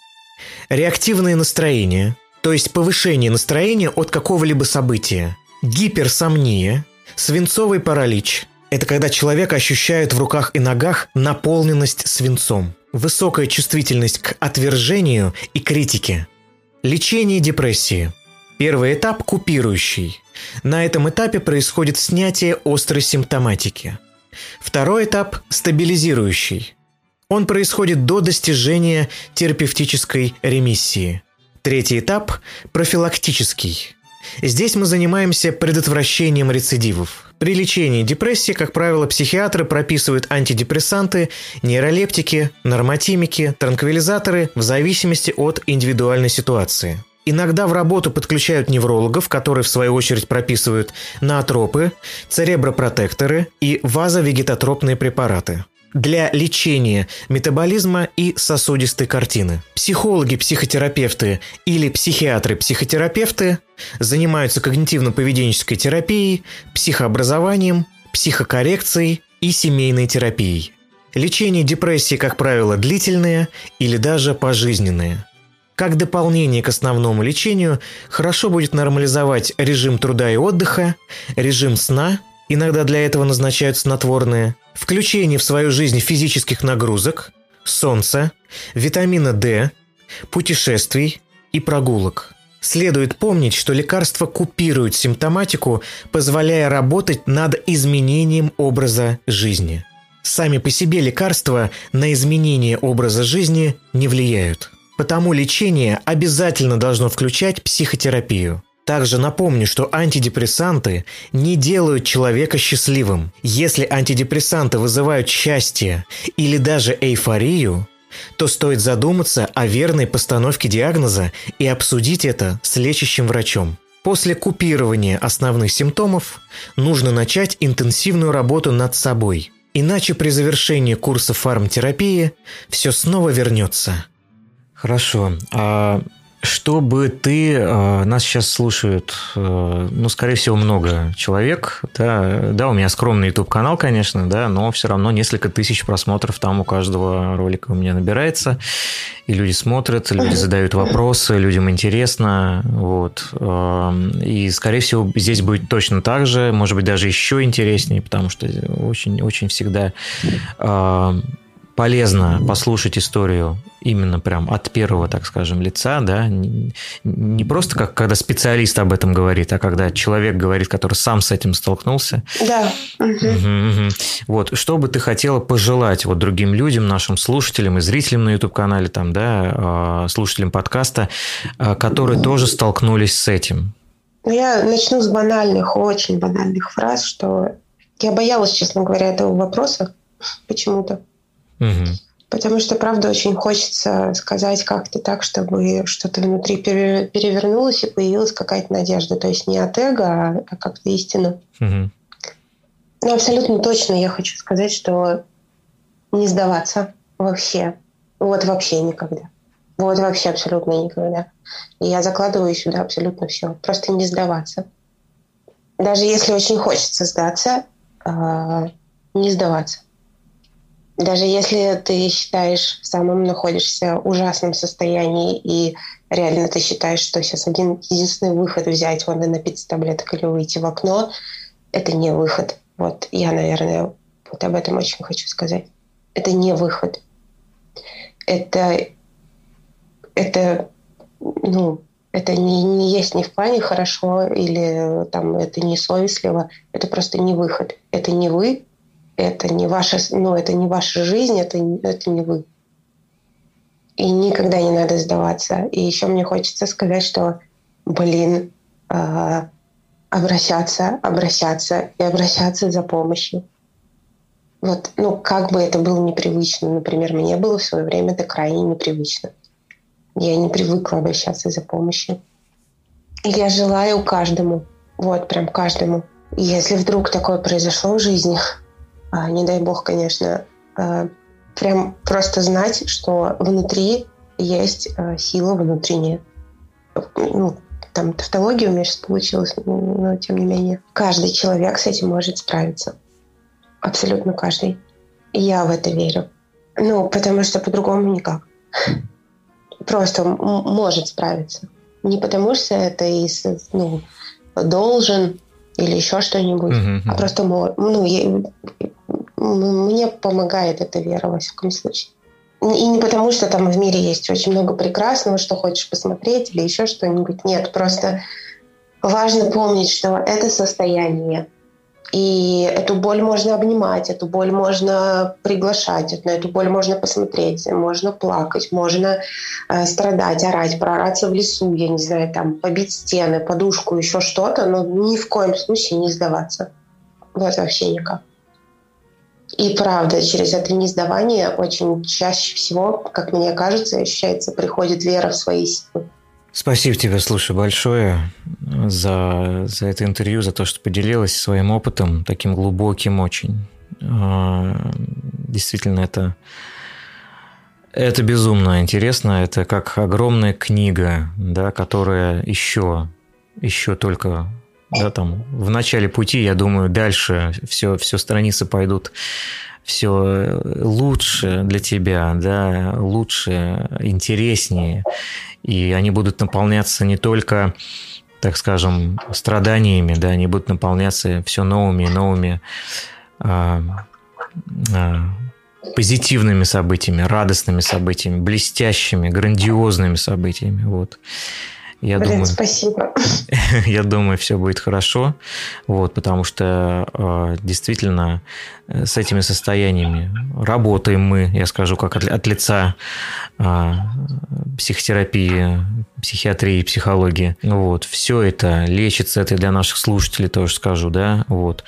Реактивное настроение, то есть повышение настроения от какого-либо события. Гиперсомния, свинцовый паралич, это когда человек ощущает в руках и ногах наполненность свинцом, высокая чувствительность к отвержению и критике. Лечение депрессии. Первый этап – купирующий. На этом этапе происходит снятие острой симптоматики. Второй этап – стабилизирующий. Он происходит до достижения терапевтической ремиссии. Третий этап – профилактический. Здесь мы занимаемся предотвращением рецидивов. При лечении депрессии, как правило, психиатры прописывают антидепрессанты, нейролептики, нормотимики, транквилизаторы в зависимости от индивидуальной ситуации. Иногда в работу подключают неврологов, которые в свою очередь прописывают наотропы, церебропротекторы и вазовегетотропные препараты для лечения метаболизма и сосудистой картины. Психологи, психотерапевты или психиатры-психотерапевты занимаются когнитивно-поведенческой терапией, психообразованием, психокоррекцией и семейной терапией. Лечение депрессии, как правило, длительное или даже пожизненное. Как дополнение к основному лечению, хорошо будет нормализовать режим труда и отдыха, режим сна, иногда для этого назначают снотворные, включение в свою жизнь физических нагрузок, солнца, витамина D, путешествий и прогулок. Следует помнить, что лекарства купируют симптоматику, позволяя работать над изменением образа жизни. Сами по себе лекарства на изменение образа жизни не влияют. Потому лечение обязательно должно включать психотерапию. Также напомню, что антидепрессанты не делают человека счастливым. Если антидепрессанты вызывают счастье или даже эйфорию, то стоит задуматься о верной постановке диагноза и обсудить это с лечащим врачом. После купирования основных симптомов нужно начать интенсивную работу над собой. Иначе при завершении курса фармтерапии все снова вернется. Хорошо. А чтобы ты, э, нас сейчас слушают, э, ну, скорее всего, много человек, да, да, у меня скромный YouTube-канал, конечно, да, но все равно несколько тысяч просмотров там у каждого ролика у меня набирается, и люди смотрят, люди задают вопросы, людям интересно, вот, э, и, скорее всего, здесь будет точно так же, может быть, даже еще интереснее, потому что очень, очень всегда полезно послушать историю именно прям от первого, так скажем, лица, да, не просто как когда специалист об этом говорит, а когда человек говорит, который сам с этим столкнулся. Да. Угу. Угу, угу. Вот, что бы ты хотела пожелать вот другим людям, нашим слушателям и зрителям на YouTube-канале, там, да, а, слушателям подкаста, а, которые тоже столкнулись с этим? Я начну с банальных, очень банальных фраз, что я боялась, честно говоря, этого вопроса почему-то. Угу. Потому что, правда, очень хочется сказать как-то так, чтобы что-то внутри перевернулось и появилась какая-то надежда. То есть не от эго, а, как-то истина. Угу. Но абсолютно точно я хочу сказать, что не сдаваться вообще. Вот вообще никогда. Вот вообще абсолютно никогда. И я закладываю сюда абсолютно все. Просто не сдаваться. Даже если очень хочется сдаться, а, не сдаваться. Даже если ты считаешь, в самом находишься ужасном состоянии, и реально ты считаешь, что сейчас один единственный выход взять, вон и напиться таблеток или выйти в окно, это не выход. Вот я, наверное, вот об этом очень хочу сказать. Это не выход. Это, это, ну, это не, не есть не в плане хорошо или там это не совестливо. Это просто не выход. Это не вы, это не ваша, ну, это не ваша жизнь, это, это не вы. И никогда не надо сдаваться. И еще мне хочется сказать, что, блин, э, обращаться, обращаться и обращаться за помощью. Вот, ну, как бы это было непривычно. Например, мне было в свое время это крайне непривычно. Я не привыкла обращаться за помощью. И я желаю каждому, вот прям каждому, если вдруг такое произошло в жизни, не дай бог, конечно, а, прям просто знать, что внутри есть а, сила внутренняя. Ну, там тавтология у меня сейчас получилась, но тем не менее. Каждый человек с этим может справиться. Абсолютно каждый. И я в это верю. Ну, потому что по-другому никак. Просто может справиться. Не потому что это из, ну, должен или еще что-нибудь, uh-huh. а просто ну, мне помогает эта вера, во всяком случае. И не потому, что там в мире есть очень много прекрасного, что хочешь посмотреть или еще что-нибудь. Нет, просто важно помнить, что это состояние. И эту боль можно обнимать, эту боль можно приглашать, на эту боль можно посмотреть, можно плакать, можно э, страдать, орать, прораться в лесу, я не знаю, там, побить стены, подушку, еще что-то, но ни в коем случае не сдаваться. Вот вообще никак. И правда, через это несдавание очень чаще всего, как мне кажется, ощущается, приходит вера в свои силы. Спасибо тебе, слушай, большое за, за это интервью, за то, что поделилась своим опытом, таким глубоким очень. А, действительно, это, это безумно интересно. Это как огромная книга, да, которая еще, еще только да, там, в начале пути, я думаю, дальше все, все страницы пойдут все лучше для тебя, да, лучше, интереснее. И они будут наполняться не только, так скажем, страданиями, да, они будут наполняться все новыми и новыми а, а, позитивными событиями, радостными событиями, блестящими, грандиозными событиями. Вот. Я Блин, думаю, спасибо. [LAUGHS] Я думаю, все будет хорошо, вот, потому что э, действительно с этими состояниями работаем мы, я скажу, как от, от лица э, психотерапии, психиатрии, психологии. Вот, все это лечится, это для наших слушателей тоже скажу, да, вот.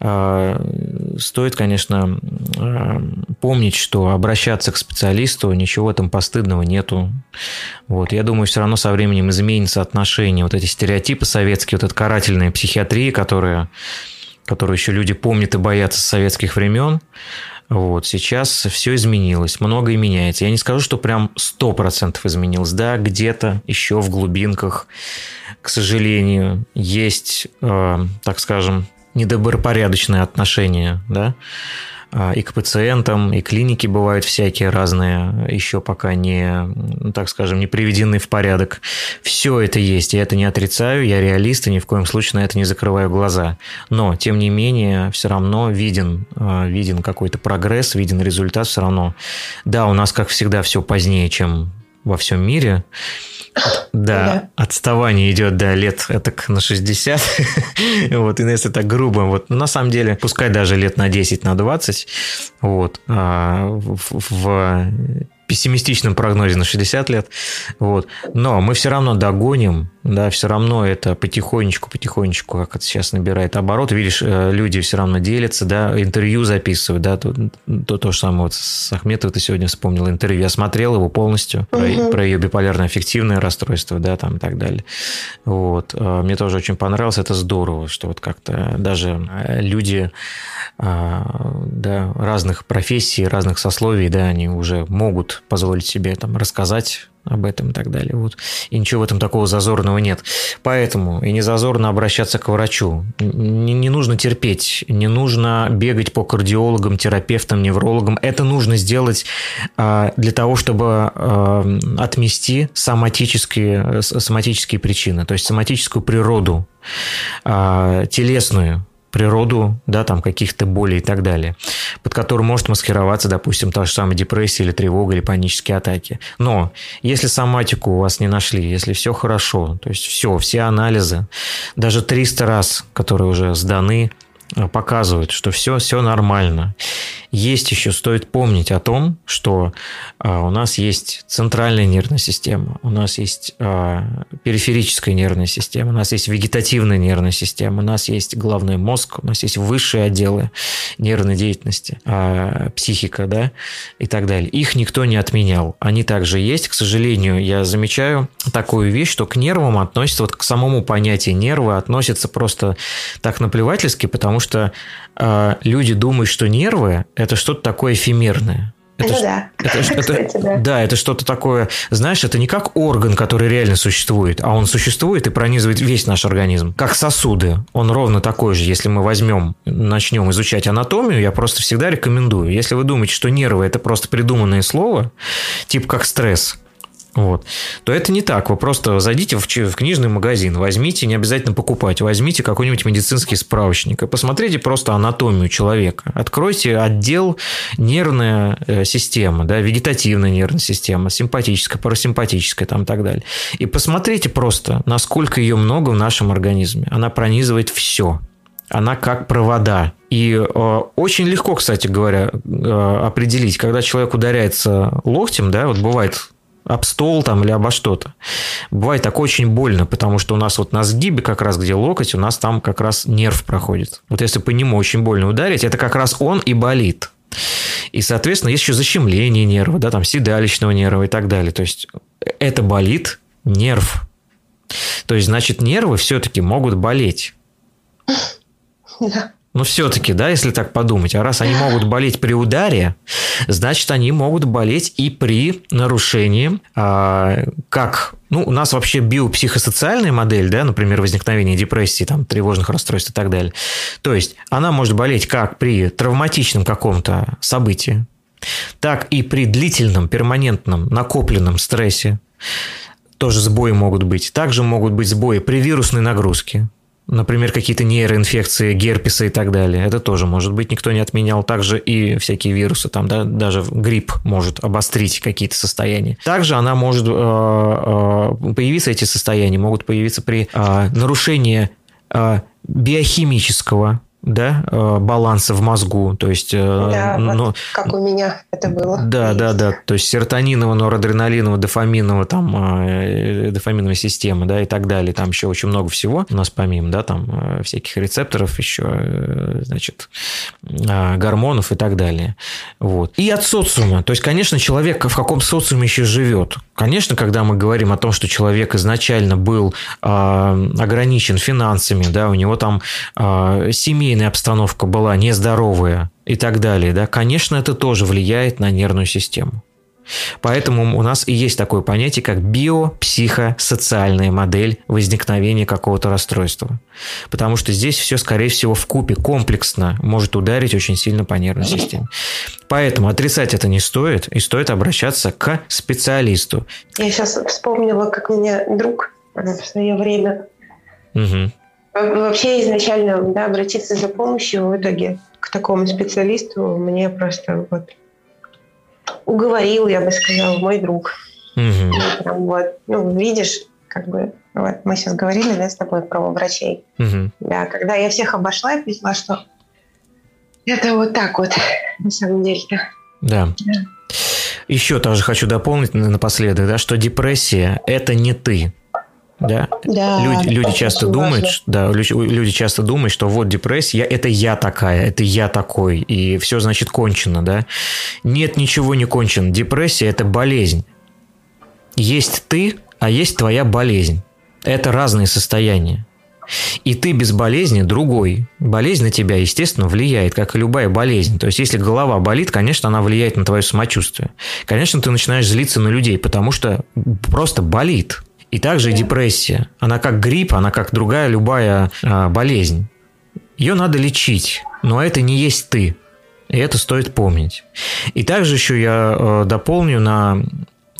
Э, стоит, конечно, э, помнить, что обращаться к специалисту, ничего там постыдного нету. Вот, я думаю, все равно со временем изменится отношение, вот эти стереотипы советские, вот эта карательная психиатрия, которая, которую еще люди помнят и боятся с советских времен, вот, сейчас все изменилось, многое меняется. Я не скажу, что прям 100% изменилось. Да, где-то еще в глубинках, к сожалению, есть, э, так скажем, недобропорядочное отношение, да, и к пациентам, и клиники бывают всякие разные, еще пока не, ну, так скажем, не приведены в порядок. Все это есть, я это не отрицаю, я реалист, и ни в коем случае на это не закрываю глаза. Но, тем не менее, все равно виден, а, виден какой-то прогресс, виден результат все равно. Да, у нас, как всегда, все позднее, чем во всем мире, да, отставание идет, да, лет [LAUGHS] это на 60. вот, и если так грубо, вот, на самом деле, пускай даже лет на 10, на 20, вот, а, в, в пессимистичном прогнозе на 60 лет. Вот. Но мы все равно догоним, да, все равно это потихонечку, потихонечку, как это сейчас набирает оборот. Видишь, э, люди все равно делятся, да, интервью записывают, да, то, то, то же самое вот с Ахметовой ты сегодня вспомнил интервью. Я смотрел его полностью угу. про, про ее биполярное аффективное расстройство, да, там и так далее. Вот. Э, мне тоже очень понравилось, это здорово, что вот как-то даже э, люди да, разных профессий, разных сословий, да, они уже могут позволить себе там рассказать об этом и так далее. Вот. И ничего в этом такого зазорного нет. Поэтому и не зазорно обращаться к врачу. Не, не нужно терпеть, не нужно бегать по кардиологам, терапевтам, неврологам. Это нужно сделать а, для того, чтобы а, отмести соматические, соматические причины, то есть соматическую природу, а, телесную природу, да, там каких-то болей и так далее, под которым может маскироваться, допустим, та же самая депрессия или тревога или панические атаки. Но если соматику у вас не нашли, если все хорошо, то есть все, все анализы, даже 300 раз, которые уже сданы, Э, показывают, что все, все нормально. Есть еще, стоит помнить о том, что а, у нас есть центральная нервная система, у нас есть а, периферическая нервная система, у нас есть вегетативная нервная система, у нас есть головной мозг, у нас есть высшие отделы нервной деятельности, а, психика, да, и так далее. Их никто не отменял. Они также есть. К сожалению, я замечаю такую вещь, что к нервам относится, вот к самому понятию нервы относятся просто так наплевательски, потому что э, люди думают, что нервы это что-то такое эфемерное. Это, ну, да. Это, это, да. да, это что-то такое, знаешь, это не как орган, который реально существует, а он существует и пронизывает весь наш организм. Как сосуды. Он ровно такой же, если мы возьмем, начнем изучать анатомию, я просто всегда рекомендую. Если вы думаете, что нервы это просто придуманное слово, типа как стресс, вот, то это не так. Вы просто зайдите в, в книжный магазин, возьмите, не обязательно покупать, возьмите какой-нибудь медицинский справочник и посмотрите просто анатомию человека. Откройте отдел нервная э, система, да, вегетативная нервная система, симпатическая, парасимпатическая там и так далее. И посмотрите просто, насколько ее много в нашем организме. Она пронизывает все. Она как провода. И э, очень легко, кстати говоря, э, определить, когда человек ударяется локтем, да, вот бывает об стол там или обо что-то. Бывает так очень больно, потому что у нас вот на сгибе, как раз где локоть, у нас там как раз нерв проходит. Вот если по нему очень больно ударить, это как раз он и болит. И, соответственно, есть еще защемление нерва, да, там седалищного нерва и так далее. То есть это болит, нерв. То есть, значит, нервы все-таки могут болеть. [LAUGHS] Ну, все-таки, да, если так подумать. А раз они могут болеть при ударе, значит, они могут болеть и при нарушении, а, как ну, у нас вообще биопсихосоциальная модель, да, например, возникновение депрессии, там, тревожных расстройств и так далее. То есть она может болеть как при травматичном каком-то событии, так и при длительном, перманентном, накопленном стрессе. Тоже сбои могут быть. Также могут быть сбои при вирусной нагрузке например, какие-то нейроинфекции, герпеса и так далее. Это тоже может быть, никто не отменял. Также и всякие вирусы, там, да, даже грипп может обострить какие-то состояния. Также она может э, э, появиться, эти состояния могут появиться при э, нарушении биохимического да, э, баланса в мозгу, то есть... Э, да, но, вот как у меня это было. Да, есть. да, да, то есть серотонинового, норадреналинового, дофаминового, там, э, дофаминовой системы, да, и так далее, там еще очень много всего у нас помимо, да, там, всяких рецепторов еще, значит, гормонов и так далее, вот. И от социума, то есть, конечно, человек в каком социуме еще живет, конечно, когда мы говорим о том, что человек изначально был ограничен финансами, да, у него там семья семейная обстановка была нездоровая и так далее, да, конечно, это тоже влияет на нервную систему. Поэтому у нас и есть такое понятие, как биопсихосоциальная модель возникновения какого-то расстройства. Потому что здесь все, скорее всего, в купе комплексно может ударить очень сильно по нервной системе. Поэтому отрицать это не стоит, и стоит обращаться к специалисту. Я сейчас вспомнила, как меня друг в свое время угу. Вообще изначально да, обратиться за помощью в итоге к такому специалисту мне просто вот уговорил, я бы сказала, мой друг. Угу. Прям вот, ну, видишь, как бы, вот мы сейчас говорили, да, с тобой про врачей. Угу. Да, когда я всех обошла, я поняла, что это вот так вот, на самом деле-то. Да. да. Еще тоже хочу дополнить напоследок, да, что депрессия – это не ты. Да? да люди, люди часто думают, что, да, люди, люди часто думают, что вот депрессия, это я такая, это я такой, и все значит кончено, да? Нет, ничего не кончено. Депрессия – это болезнь. Есть ты, а есть твоя болезнь. Это разные состояния. И ты без болезни другой. Болезнь на тебя, естественно, влияет, как и любая болезнь. То есть, если голова болит, конечно, она влияет на твое самочувствие. Конечно, ты начинаешь злиться на людей, потому что просто болит. И также депрессия. Она как грипп, она как другая любая а, болезнь. Ее надо лечить, но это не есть ты. И это стоит помнить. И также еще я э, дополню на,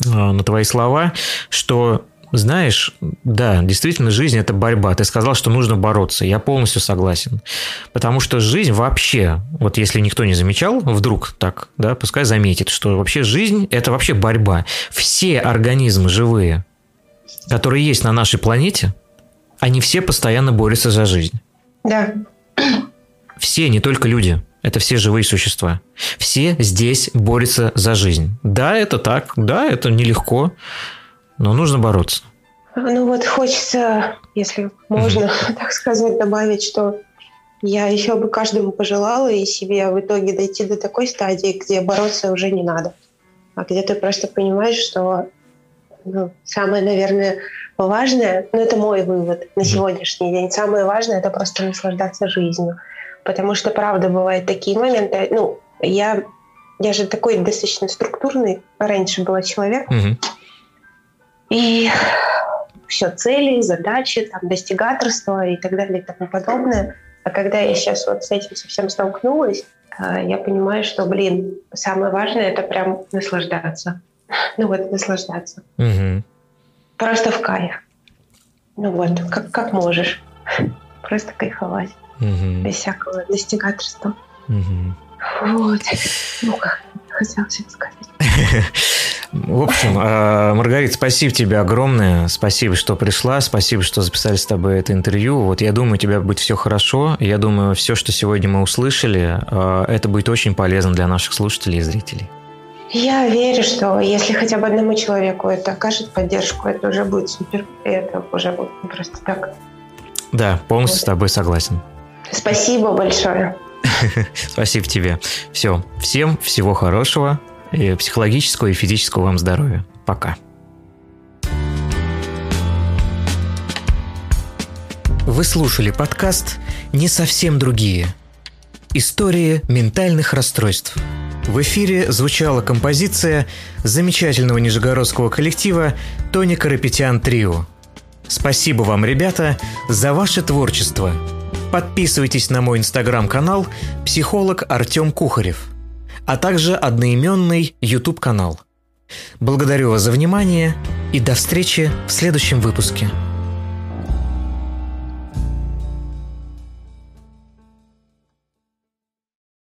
э, на твои слова, что знаешь, да, действительно, жизнь – это борьба. Ты сказал, что нужно бороться. Я полностью согласен. Потому что жизнь вообще, вот если никто не замечал, вдруг так, да, пускай заметит, что вообще жизнь – это вообще борьба. Все организмы живые, которые есть на нашей планете, они все постоянно борются за жизнь. Да. Все, не только люди. Это все живые существа. Все здесь борются за жизнь. Да, это так. Да, это нелегко. Но нужно бороться. Ну вот хочется, если можно mm-hmm. [LAUGHS] так сказать, добавить, что я еще бы каждому пожелала и себе в итоге дойти до такой стадии, где бороться уже не надо. А где ты просто понимаешь, что ну, самое, наверное, важное, ну это мой вывод на сегодняшний день, самое важное это просто наслаждаться жизнью. Потому что, правда, бывают такие моменты, ну, я, я же такой достаточно структурный раньше была человек, угу. и все, цели, задачи, там, достигаторство и так далее и тому подобное. А когда я сейчас вот с этим совсем столкнулась, э, я понимаю, что, блин, самое важное — это прям наслаждаться ну вот, наслаждаться. Угу. Просто в кайф. Ну вот, как, как можешь. Просто кайфовать. Угу. Без всякого достигаторства. Угу. Вот. Ну как, хотелось сказать. [LAUGHS] В общем, а, Маргарита, спасибо тебе огромное. Спасибо, что пришла. Спасибо, что записали с тобой это интервью. Вот я думаю, у тебя будет все хорошо. Я думаю, все, что сегодня мы услышали, а, это будет очень полезно для наших слушателей и зрителей. Я верю, что если хотя бы одному человеку это окажет поддержку, это уже будет супер. Это уже будет просто так. Да, полностью вот. с тобой согласен. Спасибо большое. [LAUGHS] Спасибо тебе. Все. Всем всего хорошего, и психологического и физического вам здоровья. Пока. Вы слушали подкаст «Не совсем другие. Истории ментальных расстройств». В эфире звучала композиция замечательного нижегородского коллектива Тони Карапетян Трио. Спасибо вам, ребята, за ваше творчество. Подписывайтесь на мой инстаграм-канал «Психолог Артем Кухарев», а также одноименный YouTube-канал. Благодарю вас за внимание и до встречи в следующем выпуске.